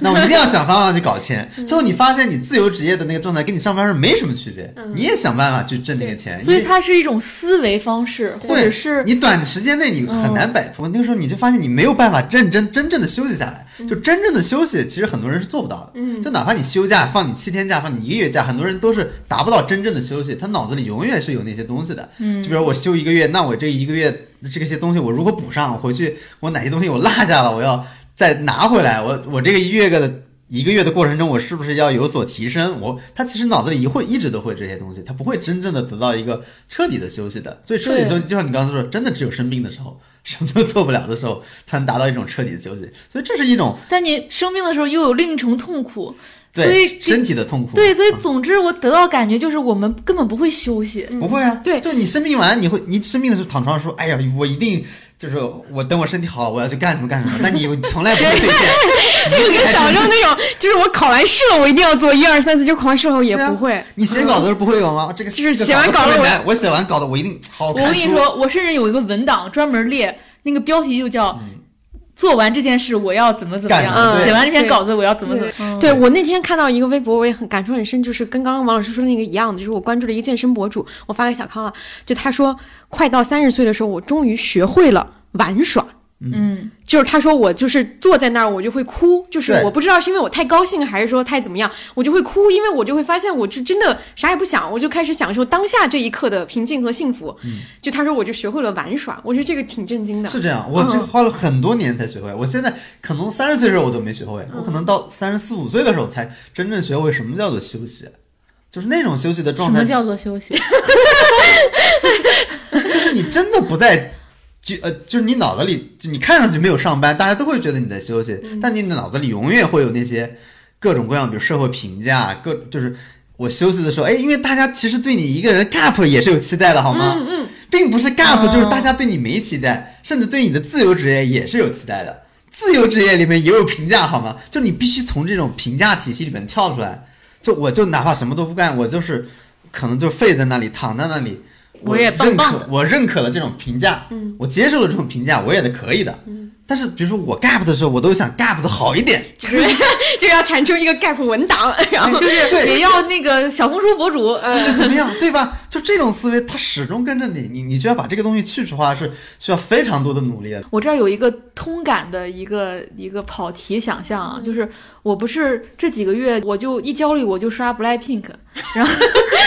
那我一定要想方法去搞钱。嗯最后你发现你自由职业的那个状态跟你上班是没什么区别，你也想办法去挣那个钱。所以它是一种思维方式，或者是你短时间内你很难摆脱。那个时候你就发现你没有办法认真真正的休息下来，就真正的休息，其实很多人是做不到的。嗯就哪怕你休假放你七天假，放你一个月假，很多人都是达不到真正的休息，他脑子里永远是有那些东西的。嗯就比如我休一个月，那我这一个月这些东西我如何补上？我回去我哪些东西我落下了，我要再拿回来。我我这个一月的。一个月的过程中，我是不是要有所提升？我他其实脑子里一会一直都会这些东西，他不会真正的得到一个彻底的休息的。所以彻底休息，就像你刚才说，真的只有生病的时候，[LAUGHS] 什么都做不了的时候，才能达到一种彻底的休息。所以这是一种但你生病的时候又有另一重痛苦，所以对身体的痛苦。对，所以嗯总之我得到感觉就是我们根本不会休息。不会啊，对就你生病完，你会你生病的时候躺床上说，哎呀，我一定就是我等我身体好了，我要去干什么干什么。那你从来不会兑现，[LAUGHS] 这个跟小时候那种，就是我考完试了，我一定要做一二三四，就考完试后也不会。你写稿子是不会有吗？这个就是写完稿子我写完稿子我一定好好我。跟你说，我甚至有一个文档专门列，那个标题就叫“做完这件事我要怎么怎么样干什么”，写完这篇稿子我要怎么怎么。嗯对我那天看到一个微博，我也很感触很深，就是跟刚刚王老师说的那个一样的，就是我关注了一个健身博主，我发给小康了，就他说，快到三十岁的时候，我终于学会了玩耍。嗯，就是他说我就是坐在那儿我就会哭，就是我不知道是因为我太高兴还是说太怎么样，我就会哭，因为我就会发现我就真的啥也不想，我就开始享受当下这一刻的平静和幸福。就他说我就学会了玩耍，我觉得这个挺震惊的。是这样，我这个花了很多年才学会。我现在可能三十岁的时候我都没学会，我可能到三十四五岁的时候才真正学会什么叫做休息，就是那种休息的状态，什么叫做休息？[LAUGHS] 就是你真的不在。就呃，就是你脑子里，就你看上去没有上班，大家都会觉得你在休息，但你的脑子里永远会有那些各种各样，比如社会评价，各就是我休息的时候，哎，因为大家其实对你一个人 gap 也是有期待的，好吗？嗯嗯，并不是 gap，、哦就是大家对你没期待，甚至对你的自由职业也是有期待的。自由职业里面也有评价，好吗？就你必须从这种评价体系里面跳出来。就我就哪怕什么都不干，我就是可能就废在那里，躺在那里，我也棒认可我认可了这种评价，嗯，我接受了这种评价，我也得可以的，嗯。但是比如说我 gap 的时候，我都想 gap 的好一点，[LAUGHS] 就是就要产出一个 gap 文档，然后就是也要那个小红书博主，呃，怎么样，对吧？就这种思维，它始终跟着你，你你就要把这个东西去除化，是需要非常多的努力的。我这儿有一个通感的一个一个跑题想象啊，就是我不是这几个月我就一焦虑我就刷 Blackpink，然后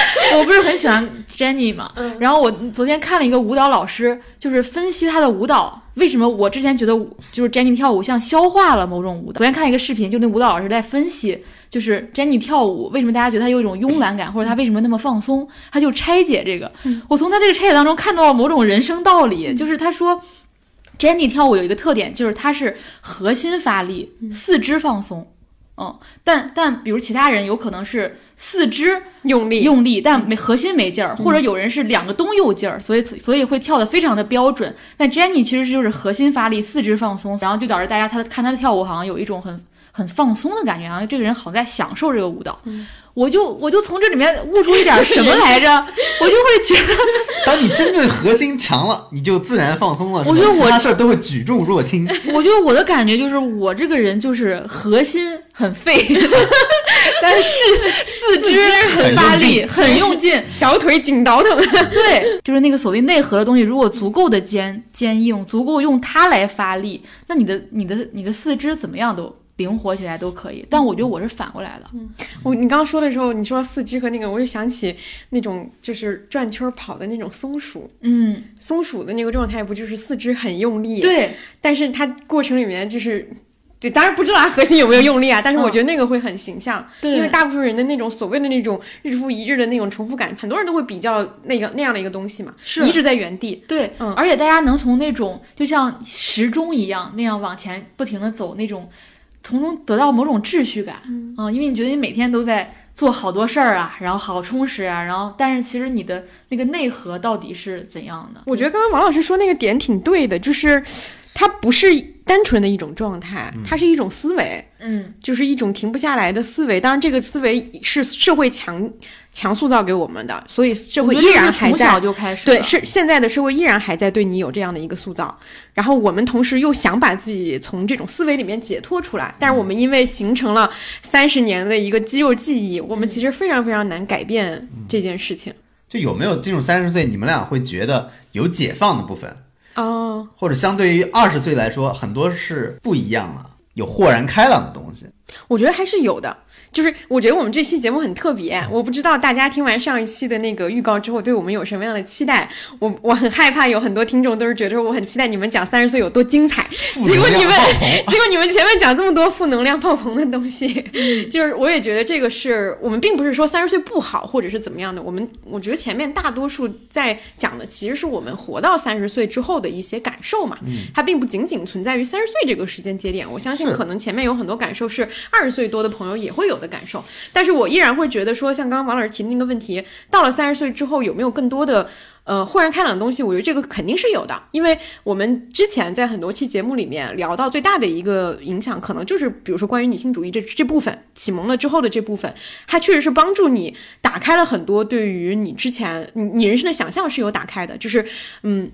[LAUGHS] 我不是很喜欢 Jennie 嘛，然后我昨天看了一个舞蹈老师，就是分析她的舞蹈。为什么我之前觉得就是 Jennie 跳舞像消化了某种舞蹈？昨天看了一个视频，就那舞蹈老师在分析，就是 Jennie 跳舞为什么大家觉得她有一种慵懒感，或者她为什么那么放松？他就拆解这个。我从他这个拆解当中看到了某种人生道理，就是他说。Jennie 跳舞有一个特点，就是她是核心发力，四肢放松。嗯，但但比如其他人有可能是四肢用力用力，但没核心没劲儿，或者有人是两个都有劲儿，所以所以会跳的非常的标准。但 Jennie 其实就是核心发力，四肢放松，然后就导致大家他看他的跳舞好像有一种很很放松的感觉，好像这个人好像在享受这个舞蹈。我就我就从这里面悟出一点什么来着，[LAUGHS] 我就会觉得，[LAUGHS] 当你真正核心强了，你就自然放松了。我觉得我其他事儿都会举重若轻。[LAUGHS] 我觉得我的感觉就是我这个人就是核心很废，但是四肢很发力，很用劲，小腿紧倒腾。对，就是那个所谓内核的东西，如果足够的坚坚硬，足够用它来发力，那你的你的你的四肢怎么样都。灵活起来都可以，但我觉得我是反过来的。我你刚刚说的时候，你说四肢和那个，我就想起那种就是转圈跑的那种松鼠，嗯，松鼠的那个状态不就是四肢很用力？，对，但是它过程里面就是。对，当然不知道它核心有没有用力啊，但是我觉得那个会很形象，对因为大部分人的那种所谓的那种日复一日的那种重复感，很多人都会比较那个那样的一个东西嘛，是一直在原地。对，嗯而且大家能从那种就像时钟一样那样往前不停的走，那种从中得到某种秩序感，嗯因为你觉得你每天都在做好多事儿啊，然后好充实啊，然后但是其实你的那个内核到底是怎样的？我觉得刚刚王老师说那个点挺对的，就是它不是单纯的一种状态，它是一种思维。嗯，就是一种停不下来的思维。当然，这个思维是社会强强塑造给我们的，所以社会依然还在。就开始对，是现在的社会依然还在对你有这样的一个塑造，然后我们同时又想把自己从这种思维里面解脱出来，但是我们因为形成了三十年的一个肌肉记忆，我们其实非常非常难改变这件事情。就有没有进入三十岁，你们俩会觉得有解放的部分，哦，或者相对于二十岁来说，很多是不一样了，有豁然开朗的东西。我觉得还是有的。就是我觉得我们这期节目很特别，我不知道大家听完上一期的那个预告之后，对我们有什么样的期待。我我很害怕有很多听众都是觉得我很期待你们讲三十岁有多精彩，结果你们 [LAUGHS] 结果你们前面讲这么多负能量爆棚的东西，就是我也觉得这个是我们并不是说三十岁不好或者是怎么样的，我们我觉得前面大多数在讲的其实是我们活到三十岁之后的一些感受嘛，它并不仅仅存在于三十岁这个时间节点。我相信可能前面有很多感受是二十岁多的朋友也会有我的感受，但是我依然会觉得说，像刚刚王老师提的那个问题，到了三十岁之后有没有更多的呃豁然开朗的东西？我觉得这个肯定是有的，因为我们之前在很多期节目里面聊到最大的一个影响，可能就是比如说关于女性主义这这部分启蒙了之后的这部分，它确实是帮助你打开了很多对于你之前你你人生的想象是有打开的，就是嗯。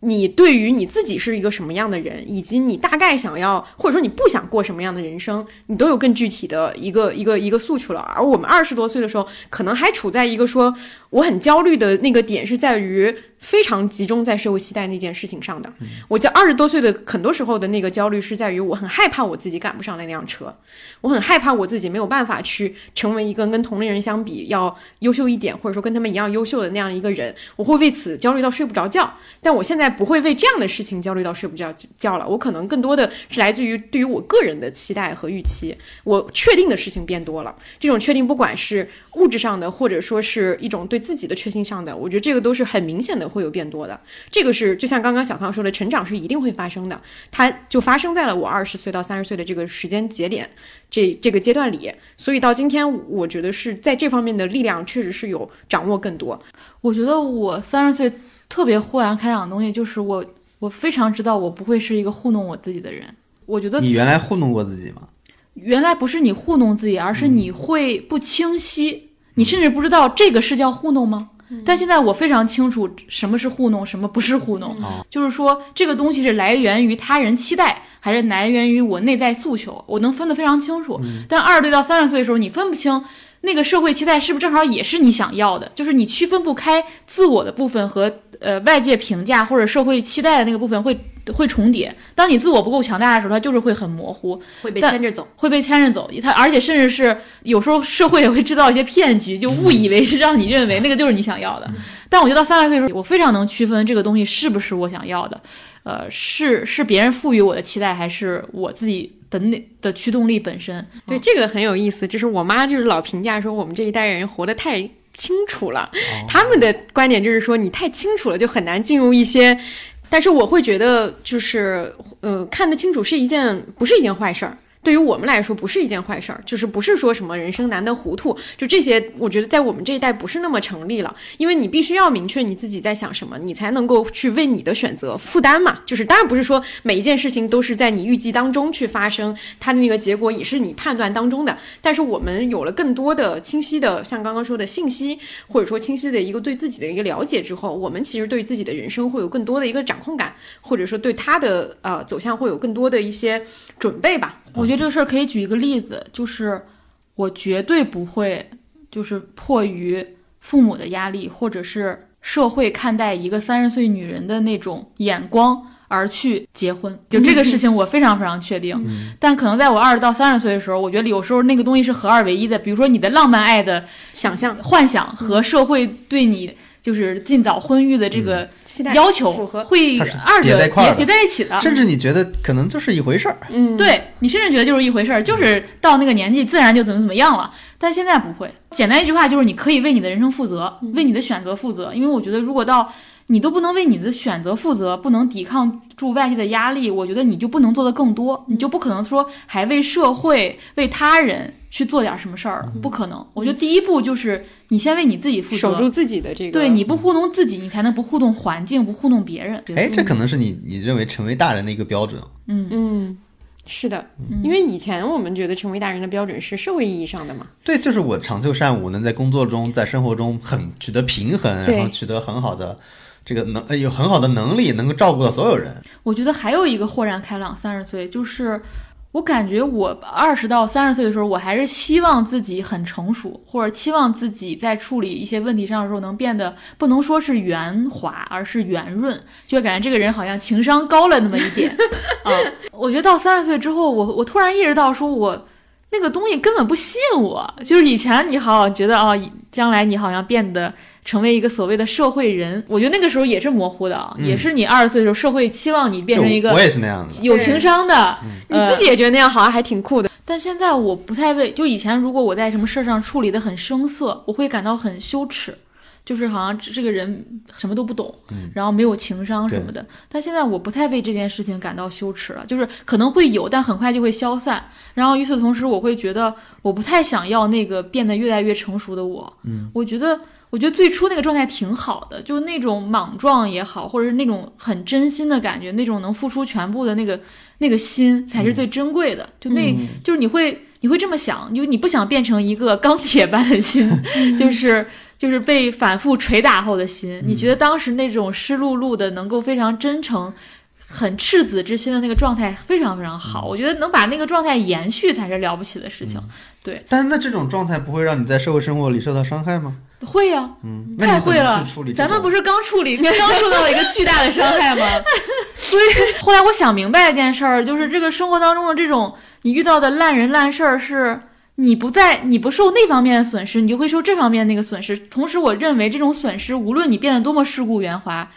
你对于你自己是一个什么样的人，以及你大概想要，或者说你不想过什么样的人生，你都有更具体的一个一个一个诉求了。而我们二十多岁的时候，可能还处在一个说我很焦虑的那个点，是在于非常集中在社会期待那件事情上的。我在二十多岁的很多时候的那个焦虑，是在于我很害怕我自己赶不上那辆车，我很害怕我自己没有办法去成为一个跟同龄人相比要优秀一点，或者说跟他们一样优秀的那样一个人，我会为此焦虑到睡不着觉。但我现在不会为这样的事情焦虑到睡不着觉了，我可能更多的是来自于对于我个人的期待和预期。我确定的事情变多了，这种确定不管是物质上的，或者说是一种对自己的确信上的，我觉得这个都是很明显的会有变多的。这个是就像刚刚小胖说的，成长是一定会发生的，它就发生在了我二十岁到三十岁的这个时间节点。这这个阶段里，所以到今天，我觉得是在这方面的力量确实是有掌握更多。我觉得我三十岁特别豁然开朗的东西，就是我我非常知道我不会是一个糊弄我自己的人。我觉得你原来糊弄过自己吗？原来不是你糊弄自己，而是你会不清晰，你甚至不知道这个是叫糊弄吗？但现在我非常清楚什么是糊弄，什么不是糊弄。哦就是说，这个东西是来源于他人期待，还是来源于我内在诉求，我能分得非常清楚。但二十岁到三十岁的时候，你分不清那个社会期待是不是正好也是你想要的，就是你区分不开自我的部分和呃外界评价或者社会期待的那个部分会会重叠。当你自我不够强大的时候，它就是会很模糊。会被牵着走。会被牵着走，它而且甚至是有时候社会也会制造一些骗局，就误以为是让你认为那个就是你想要的。但我觉得到三十岁的时候，我非常能区分这个东西是不是我想要的，呃，是是别人赋予我的期待，还是我自己的那的驱动力本身。对，这个很有意思。就是我妈就是老评价说我们这一代人活得太清楚了，他们的观点就是说你太清楚了，就很难进入一些。但是我会觉得，就是呃，看得清楚是一件不是一件坏事儿。对于我们来说，不是一件坏事儿，就是不是说什么人生难得糊涂，就这些，我觉得在我们这一代不是那么成立了，因为你必须要明确你自己在想什么，你才能够去为你的选择负担嘛。就是当然不是说每一件事情都是在你预计当中去发生，它的那个结果也是你判断当中的。但是我们有了更多的清晰的，像刚刚说的信息，或者说清晰的一个对自己的一个了解之后，我们其实对自己的人生会有更多的一个掌控感，或者说对它的呃走向会有更多的一些准备吧。我觉得这个事儿可以举一个例子，就是我绝对不会，就是迫于父母的压力，或者是社会看待一个三十岁女人的那种眼光而去结婚。就这个事情，我非常非常确定。但可能在我二十到三十岁的时候，我觉得有时候那个东西是合二为一的，比如说你的浪漫爱的想象、幻想和社会对你。就是尽早婚育的这个期待要求符合会二者叠在一块儿的。叠在一起的，甚至你觉得可能就是一回事儿。嗯，对你甚至觉得就是一回事儿，就是到那个年纪自然就怎么怎么样了。但现在不会，简单一句话就是你可以为你的人生负责，为你的选择负责。因为我觉得如果到你都不能为你的选择负责，不能抵抗住外界的压力，我觉得你就不能做得更多，你就不可能说还为社会、为他人去做点什么事儿了，不可能。我觉得第一步就是你先为你自己负责，守住自己的这个，对，你不糊弄自己，你才能不糊弄环境，不糊弄别人。哎，这可能是你你认为成为大人的一个标准。嗯嗯，是的，因为以前我们觉得成为大人的标准是社会意义上的嘛，对，就是我长袖善舞，能在工作中、在生活中很取得平衡，然后取得很好的这个能呃有很好的能力，能够照顾到所有人。我觉得还有一个豁然开朗，三十岁就是。我感觉我二十到三十岁的时候，我还是希望自己很成熟，或者期望自己在处理一些问题上的时候能变得不能说是圆滑，而是圆润，就感觉这个人好像情商高了那么一点 [LAUGHS] 啊。我觉得到三十岁之后，我我突然意识到，说我那个东西根本不吸引我。就是以前你好像觉得哦，将来你好像变得成为一个所谓的社会人，我觉得那个时候也是模糊的啊，嗯也是你二十岁的时候，社会期望你变成一个我也是那样的。有情商的，你自己也觉得那样好像还挺酷的，但现在我不太为，就以前如果我在什么事儿上处理的很生涩，我会感到很羞耻，就是好像这这个人什么都不懂，然后没有情商什么的。但现在我不太为这件事情感到羞耻了，就是可能会有，但很快就会消散。然后与此同时，我会觉得我不太想要那个变得越来越成熟的我。嗯，我觉得。我觉得最初那个状态挺好的，就是那种莽撞也好，或者是那种很真心的感觉，那种能付出全部的那个那个心才是最珍贵的。就那，就是你会你会这么想，就你不想变成一个钢铁般的心，[LAUGHS] 就是就是被反复捶打后的心。你觉得当时那种湿漉漉的，能够非常真诚。很赤子之心的那个状态非常非常好，我觉得能把那个状态延续才是了不起的事情。对，但是那这种状态不会让你在社会生活里受到伤害吗？会呀、嗯，太会了？咱们不是刚处理，[LAUGHS] 刚受到了一个巨大的伤害吗？所 [LAUGHS] 以后来我想明白一件事儿，就是这个生活当中的这种你遇到的烂人烂事儿，是你不在你不受那方面的损失，你就会受这方面那个损失。同时，我认为这种损失，无论你变得多么世故圆滑。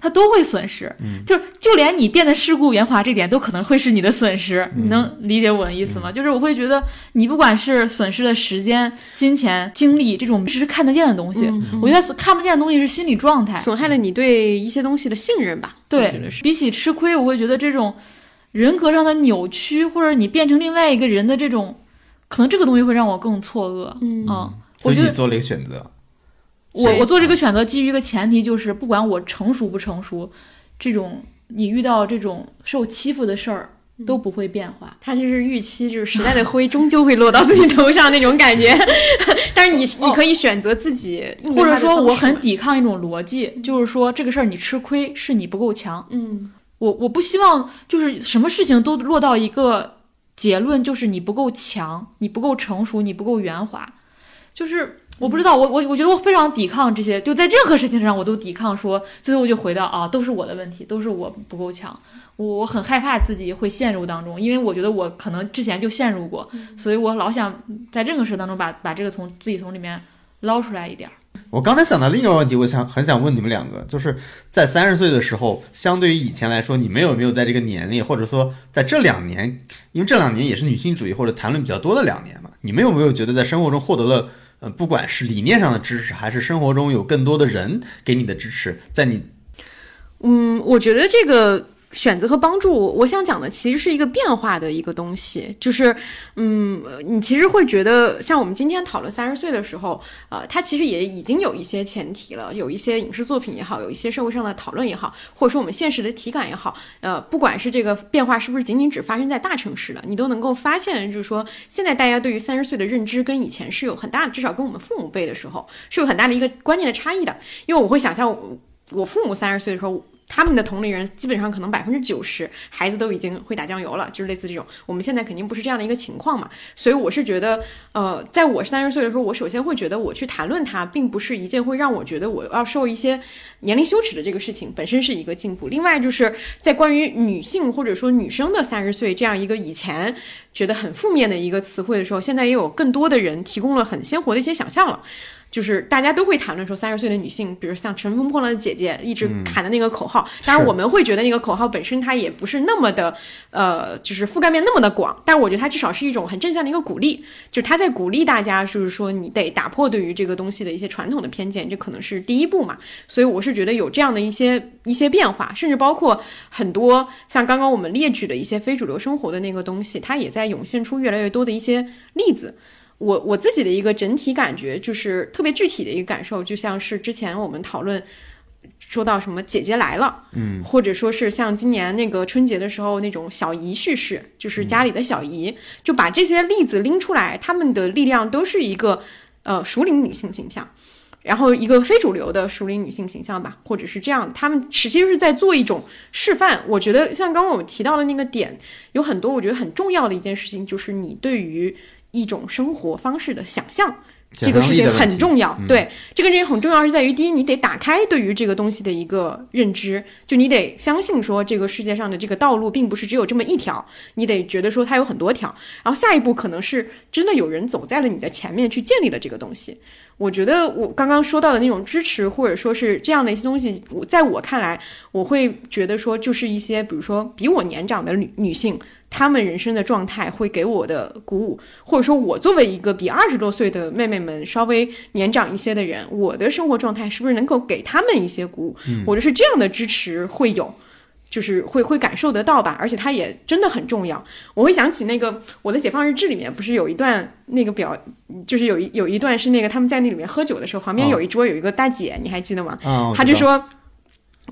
它都会损失，嗯。就是就连你变得世故圆滑这点都可能会是你的损失，你能理解我的意思吗？就是我会觉得你不管是损失的时间、金钱、精力这种这是看得见的东西，我觉得看不见的东西是心理状态，损害了你对一些东西的信任吧？对，比起吃亏，我会觉得这种人格上的扭曲，或者你变成另外一个人的这种，可能这个东西会让我更错愕。嗯。啊，我觉得所以你做了一个选择。对我我做这个选择基于一个前提，就是不管我成熟不成熟，这种你遇到这种受欺负的事儿，都不会变化。他就是预期，就是时代的灰终究会落到自己头上那种感觉。[LAUGHS] 但是你你可以选择自己，或者说我很抵抗一种逻辑，就是说这个事儿你吃亏是你不够强。嗯，我我不希望就是什么事情都落到一个结论，就是你不够强，你不够成熟，你不够圆滑，就是。我不知道，我我我觉得我非常抵抗这些，就在任何事情上我都抵抗，说最后就回到啊，都是我的问题，都是我不够强，我我很害怕自己会陷入当中，因为我觉得我可能之前就陷入过，所以我老想在任何事当中把把这个从自己从里面捞出来一点。我刚才想到另一个问题，我想很想问你们两个，就是在三十岁的时候，相对于以前来说，你们有没有在这个年龄，或者说在这两年，因为这两年也是女性主义或者谈论比较多的两年嘛，你们有没有觉得在生活中获得了？嗯，不管是理念上的支持，还是生活中有更多的人给你的支持，在你，嗯，我觉得这个。选择和帮助，我想讲的其实是一个变化的一个东西，就是，嗯，你其实会觉得，像我们今天讨论三十岁的时候，呃，它其实也已经有一些前提了，有一些影视作品也好，有一些社会上的讨论也好，或者说我们现实的体感也好，呃，不管是这个变化是不是仅仅只发生在大城市了，你都能够发现，就是说，现在大家对于三十岁的认知跟以前是有很大，至少跟我们父母辈的时候是有很大的一个观念的差异的，因为我会想象我父母三十岁的时候。他们的同龄人基本上可能百分之九十孩子都已经会打酱油了，就是类似这种。我们现在肯定不是这样的一个情况嘛，所以我是觉得，呃，在我三十岁的时候，我首先会觉得我去谈论它，并不是一件会让我觉得我要受一些年龄羞耻的这个事情，本身是一个进步。另外就是在关于女性或者说女生的三十岁这样一个以前觉得很负面的一个词汇的时候，现在也有更多的人提供了很鲜活的一些想象了。就是大家都会谈论说，三十岁的女性，比如像《乘风破浪的姐姐》一直喊的那个口号。当然，我们会觉得那个口号本身它也不是那么的，呃，就是覆盖面那么的广。但是我觉得它至少是一种很正向的一个鼓励，就是它在鼓励大家，就是说你得打破对于这个东西的一些传统的偏见，这可能是第一步嘛。所以我是觉得有这样的一些一些变化，甚至包括很多像刚刚我们列举的一些非主流生活的那个东西，它也在涌现出越来越多的一些例子。我我自己的一个整体感觉就是特别具体的一个感受，就像是之前我们讨论说到什么姐姐来了，嗯，或者说是像今年那个春节的时候那种小姨叙事，就是家里的小姨，就把这些例子拎出来，他们的力量都是一个呃熟龄女性形象，然后一个非主流的熟龄女性形象吧，或者是这样，他们实际是在做一种示范。我觉得像刚刚我们提到的那个点，有很多我觉得很重要的一件事情，就是你对于。一种生活方式的想象，这个事情很重要。对，这个事情很重要，是在于第一，你得打开对于这个东西的一个认知，就你得相信说这个世界上的这个道路并不是只有这么一条，你得觉得说它有很多条。然后下一步可能是真的有人走在了你的前面去建立了这个东西。我觉得我刚刚说到的那种支持，或者说是这样的一些东西，我在我看来，我会觉得说就是一些，比如说比我年长的女女性。他们人生的状态会给我的鼓舞，或者说，我作为一个比二十多岁的妹妹们稍微年长一些的人，我的生活状态是不是能够给他们一些鼓舞？我就是这样的支持会有，就是会会感受得到吧。而且它也真的很重要。我会想起那个我的解放日志里面不是有一段那个表，就是有一有一段是那个他们在那里面喝酒的时候，旁边有一桌有一个大姐，你还记得吗？她就说。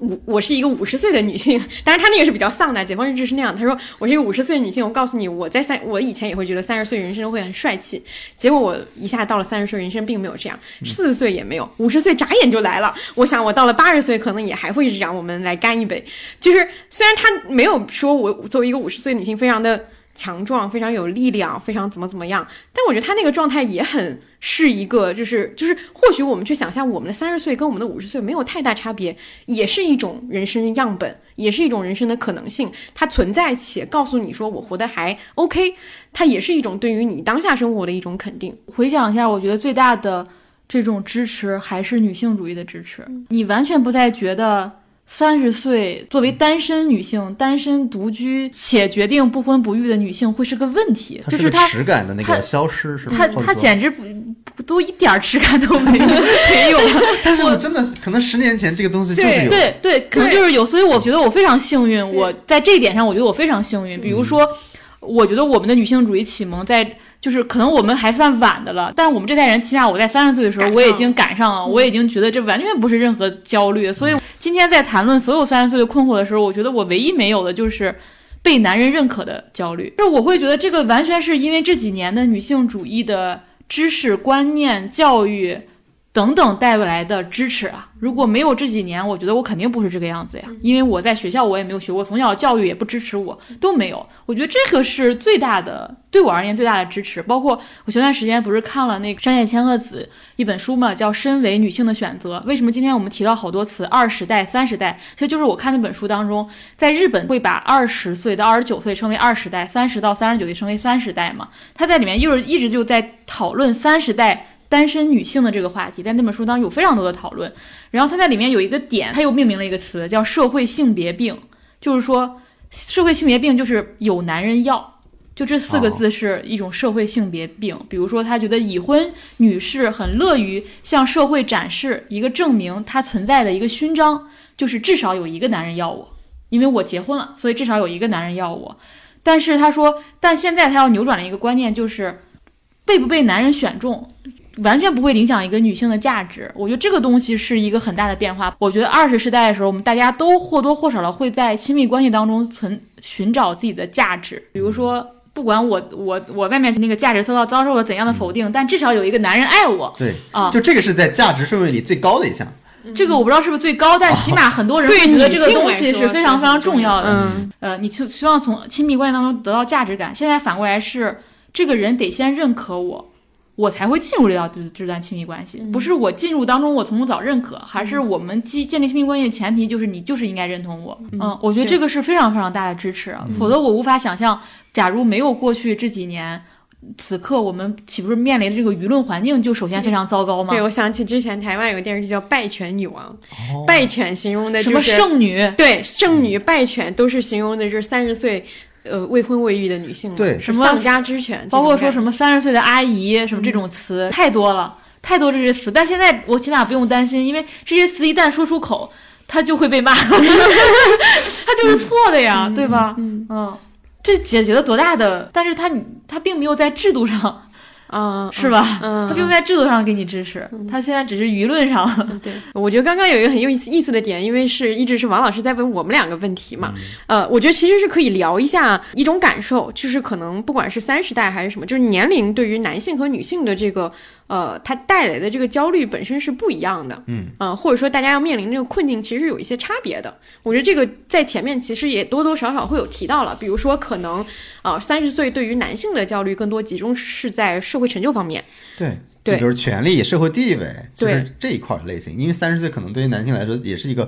我我是一个五十岁的女性，当然她那个是比较丧的。解放日志是那样，她说我是一个五十岁的女性。我告诉你，我在三，我以前也会觉得三十岁人生会很帅气，结果我一下到了三十岁，人生并没有这样，四十岁也没有，五十岁眨眼就来了。我想我到了八十岁，可能也还会是这样。我们来干一杯，就是虽然她没有说我作为一个五十岁女性非常的。强壮，非常有力量，非常怎么怎么样？但我觉得他那个状态也很是一个，就是就是，或许我们去想象我们的三十岁跟我们的五十岁没有太大差别，也是一种人生样本，也是一种人生的可能性，它存在且告诉你说我活得还 OK，它也是一种对于你当下生活的一种肯定。回想一下，我觉得最大的这种支持还是女性主义的支持，你完全不再觉得。三十岁作为单身女性，单身独居且决定不婚不育的女性会是个问题，就是她耻感的那个消失，是她她简直不都一点耻感都没有 [LAUGHS] 没有。[LAUGHS] 但是我真的可能十年前这个东西就是有，对对，可能就是有，所以我觉得我非常幸运，我在这一点上我觉得我非常幸运。比如说，我觉得我们的女性主义启蒙在。就是可能我们还算晚的了，但是我们这代人，起码我在三十岁的时候，我已经赶上了，我已经觉得这完全不是任何焦虑。所以今天在谈论所有三十岁的困惑的时候，我觉得我唯一没有的就是被男人认可的焦虑。就是我会觉得这个完全是因为这几年的女性主义的知识观念、教育。等等带过来的支持啊！如果没有这几年，我觉得我肯定不是这个样子呀。因为我在学校我也没有学过，从小教育也不支持我，都没有。我觉得这个是最大的，对我而言最大的支持。包括我前段时间不是看了那个山野千鹤子一本书嘛，叫《身为女性的选择》。为什么今天我们提到好多词，二十代、三十代？其实就是我看那本书当中，在日本会把二十岁到二十九岁称为二十代，三十到三十九岁称为三十代嘛。他在里面又是一直就在讨论三十代。单身女性的这个话题，在那本书当中有非常多的讨论。然后他在里面有一个点，他又命名了一个词，叫社会性别病，就是说社会性别病就是有男人要，就这四个字是一种社会性别病。比如说，他觉得已婚女士很乐于向社会展示一个证明她存在的一个勋章，就是至少有一个男人要我，因为我结婚了，所以至少有一个男人要我。但是他说，但现在他要扭转的一个观念就是被不被男人选中。完全不会影响一个女性的价值，我觉得这个东西是一个很大的变化。我觉得二十世代的时候，我们大家都或多或少的会在亲密关系当中存寻找自己的价值。比如说，不管我我我外面那个价值遭到遭受了怎样的否定，但至少有一个男人爱我。对啊，就这个是在价值顺位里最高的一项。这个我不知道是不是最高，但起码很多人 [LAUGHS] 会觉得这个东西是非常非常重要的。嗯，呃，你就希望从亲密关系当中得到价值感。现在反过来是，这个人得先认可我。我才会进入这段这这段亲密关系，不是我进入当中我从早认可，还是我们基建立亲密关系的前提就是你就是应该认同我。嗯，我觉得这个是非常非常大的支持，否则我无法想象，假如没有过去这几年，此刻我们岂不是面临的这个舆论环境就首先非常糟糕吗？对，我想起之前台湾有个电视剧叫《败犬女王》，败犬形容的就是什么圣女，对，剩女败犬都是形容的是三十岁。呃，未婚未育的女性，对，什么丧家之犬，包括说什么三十岁的阿姨，什么这种词太多了，太多这些词。但现在我起码不用担心，因为这些词一旦说出口，他就会被骂，[LAUGHS] 他就是错的呀，对吧？嗯嗯，这解决了多大的？但是他他并没有在制度上。嗯，是吧？嗯，他并不在制度上给你支持，他现在只是舆论上。对，[LAUGHS] 我觉得刚刚有一个很有意思意思的点，因为是一直是王老师在问我们两个问题嘛。呃，我觉得其实是可以聊一下一种感受，就是可能不管是三十代还是什么，就是年龄对于男性和女性的这个。呃，它带来的这个焦虑本身是不一样的，嗯，呃，或者说大家要面临这个困境，其实有一些差别的。我觉得这个在前面其实也多多少少会有提到了，比如说可能，啊，三十岁对于男性的焦虑更多集中是在社会成就方面，对，对，比如权利、社会地位，就是这一块类型。因为三十岁可能对于男性来说也是一个，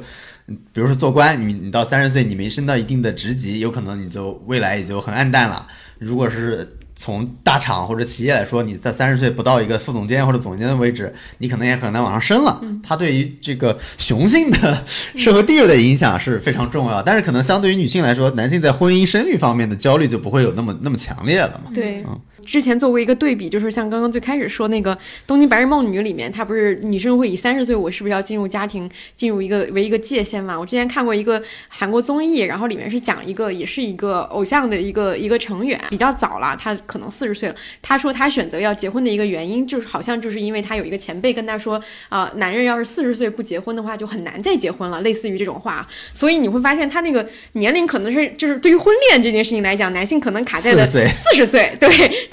比如说做官，你你到三十岁你没升到一定的职级，有可能你就未来也就很暗淡了。如果是从大厂或者企业来说，你在三十岁不到一个副总监或者总监的位置，你可能也很难往上升了。它对于这个雄性的社会地位的影响是非常重要。但是可能相对于女性来说，男性在婚姻生育方面的焦虑就不会有那么那么强烈了嘛？对，嗯。之前做过一个对比，就是像刚刚最开始说那个《东京白日梦女》里面，她不是女生会以三十岁我是不是要进入家庭，进入一个为一个界限嘛？我之前看过一个韩国综艺，然后里面是讲一个也是一个偶像的一个一个成员，比较早了，他可能四十岁了。他说他选择要结婚的一个原因，就是好像就是因为他有一个前辈跟他说啊，男人要是四十岁不结婚的话，就很难再结婚了，类似于这种话。所以你会发现他那个年龄可能是就是对于婚恋这件事情来讲，男性可能卡在了四十岁，对。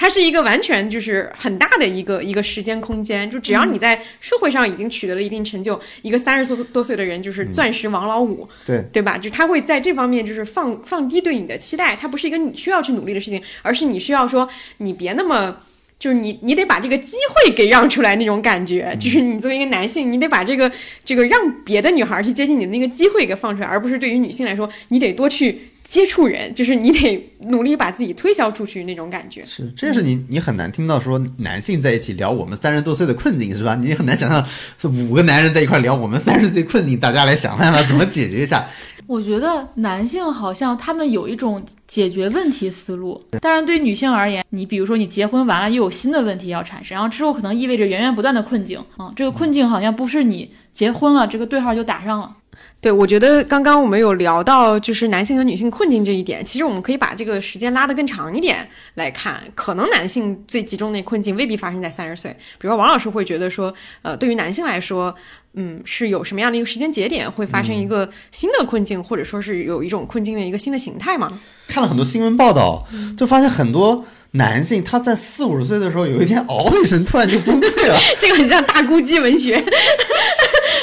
它是一个完全就是很大的一个一个时间空间，就只要你在社会上已经取得了一定成就，一个三十多多岁的人就是钻石王老五，对对吧？就他会在这方面就是放放低对你的期待，它不是一个你需要去努力的事情，而是你需要说你别那么就是你你得把这个机会给让出来那种感觉，就是你作为一个男性，你得把这个这个让别的女孩去接近你的那个机会给放出来，而不是对于女性来说，你得多去。接触人，就是你得努力把自己推销出去那种感觉。是，这是你你很难听到说男性在一起聊我们三十多岁的困境，是吧？你很难想象是五个男人在一块聊我们三十岁困境，大家来想办法怎么解决一下。我觉得男性好像他们有一种解决问题思路，当然对女性而言，你比如说你结婚完了又有新的问题要产生，然后之后可能意味着源源不断的困境啊，这个困境好像不是你结婚了这个对号就打上了。对，我觉得刚刚我们有聊到就是男性和女性困境这一点，其实我们可以把这个时间拉得更长一点来看，可能男性最集中的困境未必发生在三十岁。比如说王老师会觉得说，呃，对于男性来说，嗯，是有什么样的一个时间节点会发生一个新的困境，或者说是有一种困境的一个新的形态吗？看了很多新闻报道，就发现很多男性他在四五十岁的时候，有一天嗷的一声，突然就崩溃了。[LAUGHS] 这个很像大姑鸡文学，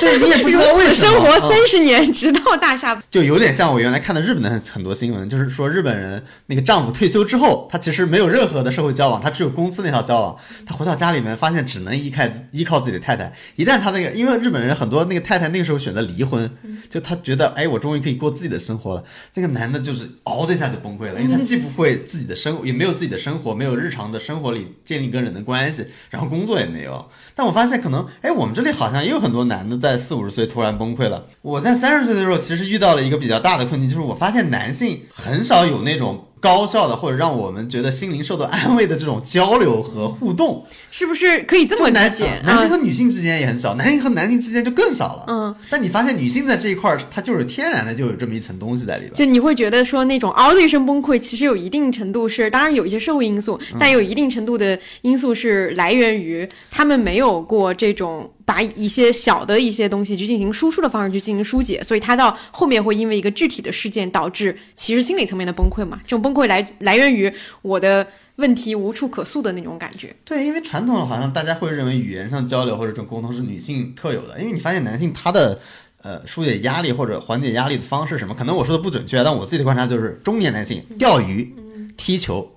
对你也不知道为什么。生活嗯三十年，[LAUGHS] 直到大厦。就有点像我原来看的日本的很很多新闻，就是说日本人那个丈夫退休之后，他其实没有任何的社会交往，他只有公司那套交往。他回到家里面，发现只能依靠依靠自己的太太。一旦他那个，因为日本人很多那个太太那个时候选择离婚，就他觉得哎，我终于可以过自己的生活了。那个男的就是嗷的一下就崩溃了，因为他既不会自己的生，也没有自己的生活，没有日常的生活里建立跟人的关系，然后工作也没有。但我发现可能，哎，我们这里好像也有很多男的在在四五十岁突然崩溃了。我在三十岁的时候，其实遇到了一个比较大的困境，就是我发现男性很少有那种高效的或者让我们觉得心灵受到安慰的这种交流和互动。是不是可以这么理解啊？男性和女性之间也很少，男性和男性之间就更少了。嗯，但你发现女性在这一块儿，她就是天然的就有这么一层东西在里边。就你会觉得说那种嗷的一声崩溃，其实有一定程度是，当然有一些社会因素，嗯但有一定程度的因素是来源于他们没有过这种把一些小的一些东西去进行输出的方式去进行疏解，所以他到后面会因为一个具体的事件导致其实心理层面的崩溃嘛。这种崩溃来来源于我的问题无处可诉的那种感觉。对，因为传统的好像大家会认为语言上交流或者这种沟通是女性特有的，因为你发现男性他的呃疏解压力或者缓解压力的方式什么，可能我说的不准确，但我自己的观察就是中年男性钓鱼、踢球，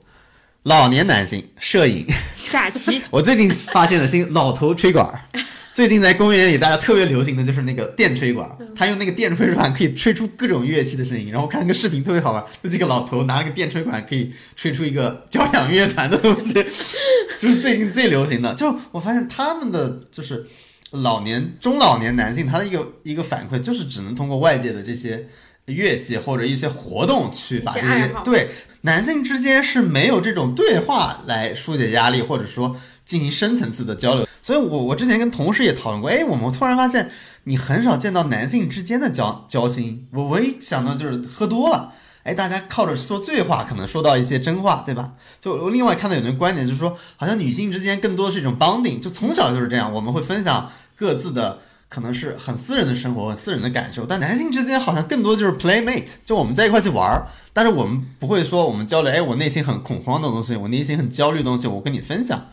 老年男性摄影。[LAUGHS] 下棋我最近发现了新老头吹管儿。[LAUGHS] 最近在公园里，大家特别流行的就是那个电吹管，他用那个电吹管可以吹出各种乐器的声音。然后我看个视频特别好玩，就几个老头拿了个电吹管可以吹出一个交响乐团的东西，[LAUGHS] 就是最近最流行的。就我发现他们的就是老年中老年男性，他的一个一个反馈就是只能通过外界的这些乐器或者一些活动去把这些对男性之间是没有这种对话来疏解压力，或者说进行深层次的交流。所以我我之前跟同事也讨论过，哎，我们突然发现你很少见到男性之间的交交心。我唯一想到就是喝多了。哎，大家靠着说醉话，可能说到一些真话，对吧？就我另外看到有人观点就是说，好像女性之间更多是一种 bonding，就从小就是这样，我们会分享各自的可能是很私人的生活、很私人的感受，但男性之间好像更多就是 playmate，就我们在一块去玩儿，但是我们不会说我们交流，哎，我内心很恐慌的东西，我内心很焦虑的东西，我跟你分享。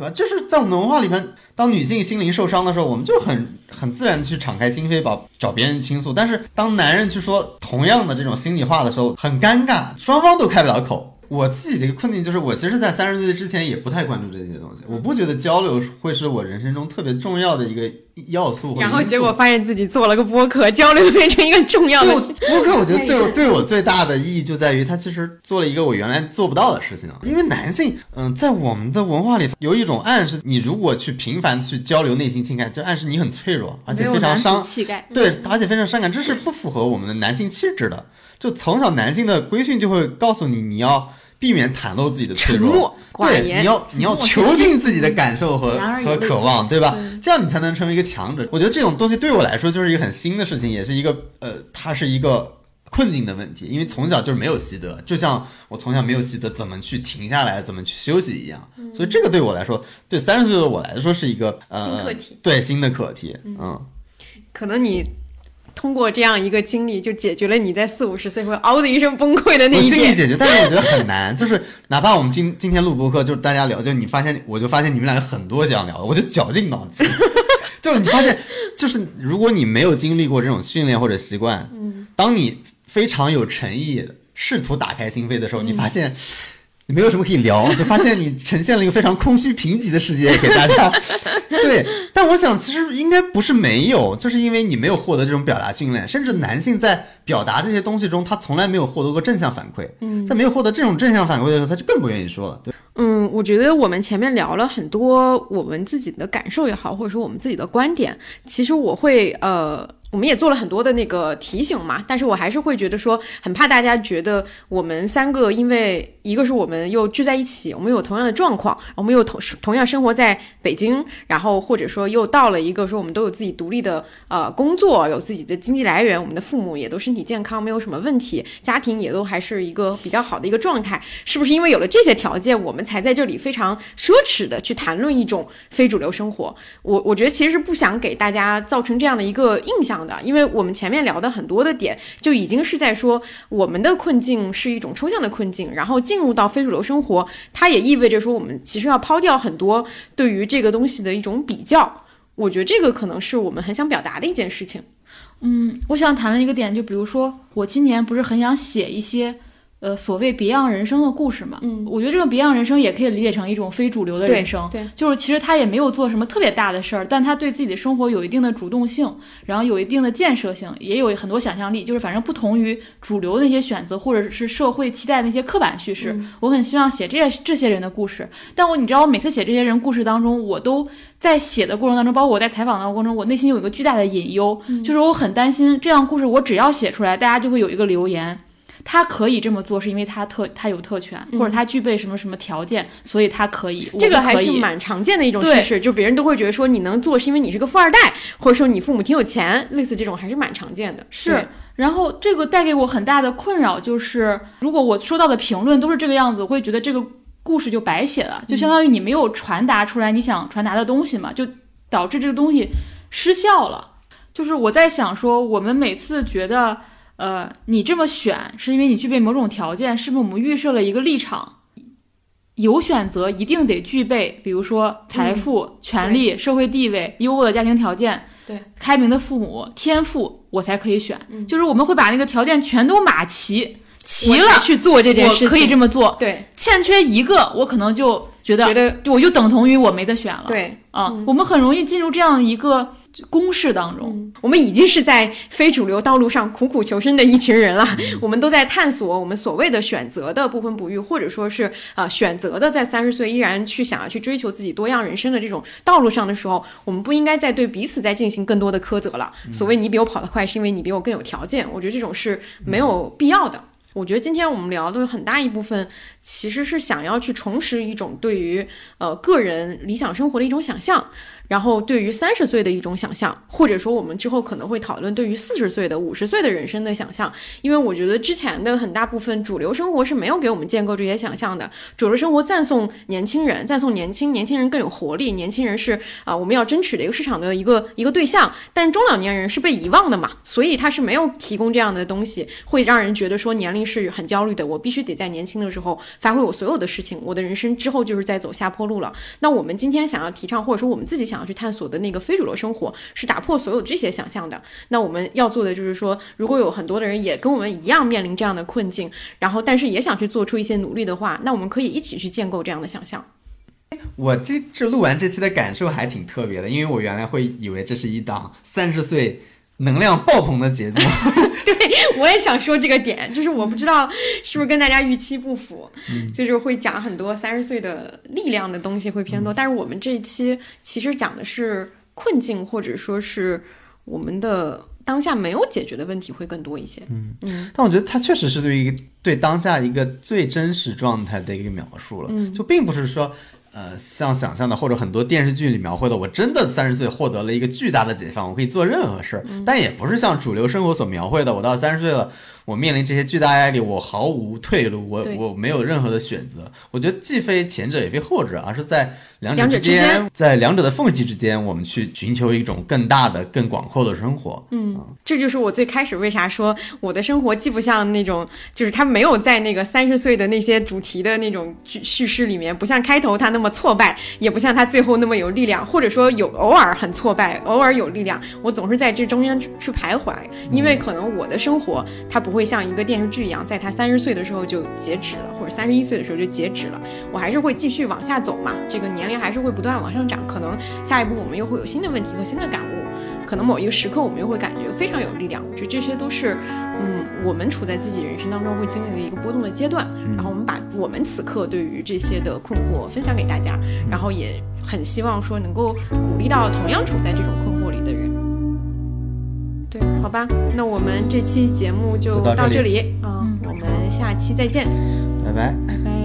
对吧？就是在我们的文化里面，当女性心灵受伤的时候，我们就很很自然去敞开心扉，把找别人倾诉。但是当男人去说同样的这种心里话的时候，很尴尬，双方都开不了口。我自己的一个困境就是，我其实，在三十岁之前也不太关注这些东西，我不觉得交流会是我人生中特别重要的一个要素。然后结果发现自己做了个播客，交流变成一个重要的对播客，我觉得 [LAUGHS] 对我对我最大的意义就在于，它其实做了一个我原来做不到的事情。因为男性，嗯，在我们的文化里有一种暗示，你如果去频繁去交流内心情感，就暗示你很脆弱，而且非常伤，气概。对，而且非常伤感，这是不符合我们的男性气质的。就从小男性的规训就会告诉你，你要避免袒露自己的脆弱。对，你。要你要默囚禁自己的感受和 [LAUGHS] 和渴望，对吧？这样你才能成为一个强者。我觉得这种东西对我来说就是一个很新的事情，也是一个呃，它是一个困境的问题。因为从小就是没有习得，就像我从小没有习得怎么去停下来，怎么去休息一样。所以这个对我来说，对三十岁的我来说是一个呃新课题，对新的课题。嗯，可能你通过这样一个经历，就解决了你在四五十岁会嗷的一声崩溃的那我一点。尽力解决，但是我觉得很难。就是哪怕我们今今天录播课，就是大家聊，就你发现，我就发现你们俩有很多这样聊的，我就绞尽脑汁。[LAUGHS] 就你发现，就是如果你没有经历过这种训练或者习惯，嗯，当你非常有诚意，试图打开心扉的时候，你发现。你没有什么可以聊，就发现你呈现了一个非常空虚贫瘠的世界给大家。[LAUGHS] 对，但我想其实应该不是没有，就是因为你没有获得这种表达训练，甚至男性在表达这些东西中，他从来没有获得过正向反馈。嗯，在没有获得这种正向反馈的时候，他就更不愿意说了。对，嗯，我觉得我们前面聊了很多我们自己的感受也好，或者说我们自己的观点，其实我会呃我们也做了很多的那个提醒嘛，但是我还是会觉得说，很怕大家觉得我们三个，因为一个是我们又聚在一起，我们有同样的状况，我们又同同样生活在北京，然后或者说又到了一个说我们都有自己独立的呃工作，有自己的经济来源，我们的父母也都身体健康，没有什么问题，家庭也都还是一个比较好的一个状态，是不是因为有了这些条件，我们才在这里非常奢侈的去谈论一种非主流生活？我我觉得其实是不想给大家造成这样的一个印象。的，因为我们前面聊的很多的点，就已经是在说我们的困境是一种抽象的困境，然后进入到非主流生活，它也意味着说我们其实要抛掉很多对于这个东西的一种比较。我觉得这个可能是我们很想表达的一件事情。嗯，我想谈论一个点，就比如说我今年不是很想写一些。呃，所谓别样人生的故事嘛，嗯，我觉得这个别样人生也可以理解成一种非主流的人生，对，就是其实他也没有做什么特别大的事儿，但他对自己的生活有一定的主动性，然后有一定的建设性，也有很多想象力，就是反正不同于主流那些选择或者是社会期待那些刻板叙事。我很希望写这这些人的故事，但我你知道，我每次写这些人故事当中，我都在写的过程当中，包括我在采访的过程中，我内心有一个巨大的隐忧，就是我很担心这样故事我只要写出来，大家就会有一个留言。他可以这么做，是因为他特他有特权，或者他具备什么什么条件，所以他可以。这个还是蛮常见的一种趋势，就别人都会觉得说你能做是因为你是个富二代，或者说你父母挺有钱，类似这种还是蛮常见的。是，然后这个带给我很大的困扰就是，如果我收到的评论都是这个样子，我会觉得这个故事就白写了，就相当于你没有传达出来你想传达的东西嘛，就导致这个东西失效了。就是我在想说，我们每次觉得。呃，你这么选是因为你具备某种条件，是不是我们预设了一个立场？有选择一定得具备，比如说财富、权利、社会地位、优渥的家庭条件、对开明的父母、天赋，我才可以选。就是我们会把那个条件全都码齐，齐了去做这件事，我可以这么做。对，欠缺一个，我可能就觉得，觉得我就等同于我没得选了。对，啊，我们很容易进入这样一个。公式当中，我们已经是在非主流道路上苦苦求生的一群人了。[LAUGHS] 我们都在探索我们所谓的选择的不婚不育，或者说是啊选择的在三十岁依然去想要去追求自己多样人生的这种道路上的时候，我们不应该再对彼此再进行更多的苛责了。所谓你比我跑得快，是因为你比我更有条件。我觉得这种是没有必要的。我觉得今天我们聊的很大一部分，其实是想要去重拾一种对于呃个人理想生活的一种想象。然后，对于三十岁的一种想象，或者说我们之后可能会讨论对于四十岁的、五十岁的人生的想象，因为我觉得之前的很大部分主流生活是没有给我们建构这些想象的。主流生活赞颂年轻人，赞颂年轻，年轻人更有活力，年轻人是啊我们要争取的一个市场的一个一个对象。但中老年人是被遗忘的嘛，所以他是没有提供这样的东西，会让人觉得说年龄是很焦虑的。我必须得在年轻的时候发挥我所有的事情，我的人生之后就是在走下坡路了。那我们今天想要提倡，或者说我们自己想。要去探索的那个非主流生活，是打破所有这些想象的。那我们要做的就是说，如果有很多的人也跟我们一样面临这样的困境，然后但是也想去做出一些努力的话，那我们可以一起去建构这样的想象。我这这录完这期的感受还挺特别的，因为我原来会以为这是一档三十岁能量爆棚的节目。[LAUGHS] 对，我也想说这个点，就是我不知道是不是跟大家预期不符，就是会讲很多三十岁的力量的东西会偏多，但是我们这一期其实讲的是困境，或者说是我们的当下没有解决的问题会更多一些。嗯嗯，但我觉得它确实是对于对当下一个最真实状态的一个描述了，就并不是说。呃，像想象的或者很多电视剧里描绘的，我真的三十岁获得了一个巨大的解放，我可以做任何事儿。但也不是像主流生活所描绘的，我到三十岁了。我面临这些巨大压力，我毫无退路，我我没有任何的选择。我觉得既非前者也非后者，而是在两者之间，在两者的缝隙之间，我们去寻求一种更大的、更广阔的生活。嗯，这就是我最开始为啥说我的生活既不像那种，就是他没有在那个三十岁的那些主题的那种叙事里面，不像开头他那么挫败，也不像他最后那么有力量，或者说有偶尔很挫败，偶尔有力量。我总是在这中间去徘徊，因为可能我的生活它不会。会像一个电视剧一样，在他三十岁的时候就截止了，或者三十一岁的时候就截止了。我还是会继续往下走嘛，这个年龄还是会不断往上涨。可能下一步我们又会有新的问题和新的感悟，可能某一个时刻我们又会感觉非常有力量。我觉得这些都是，嗯，我们处在自己人生当中会经历的一个波动的阶段。然后我们把我们此刻对于这些的困惑分享给大家，然后也很希望说能够鼓励到同样处在这种困惑里的人。对。好吧，那我们这期节目就就到这里到这里啊、嗯我们下期再见。拜拜。拜拜。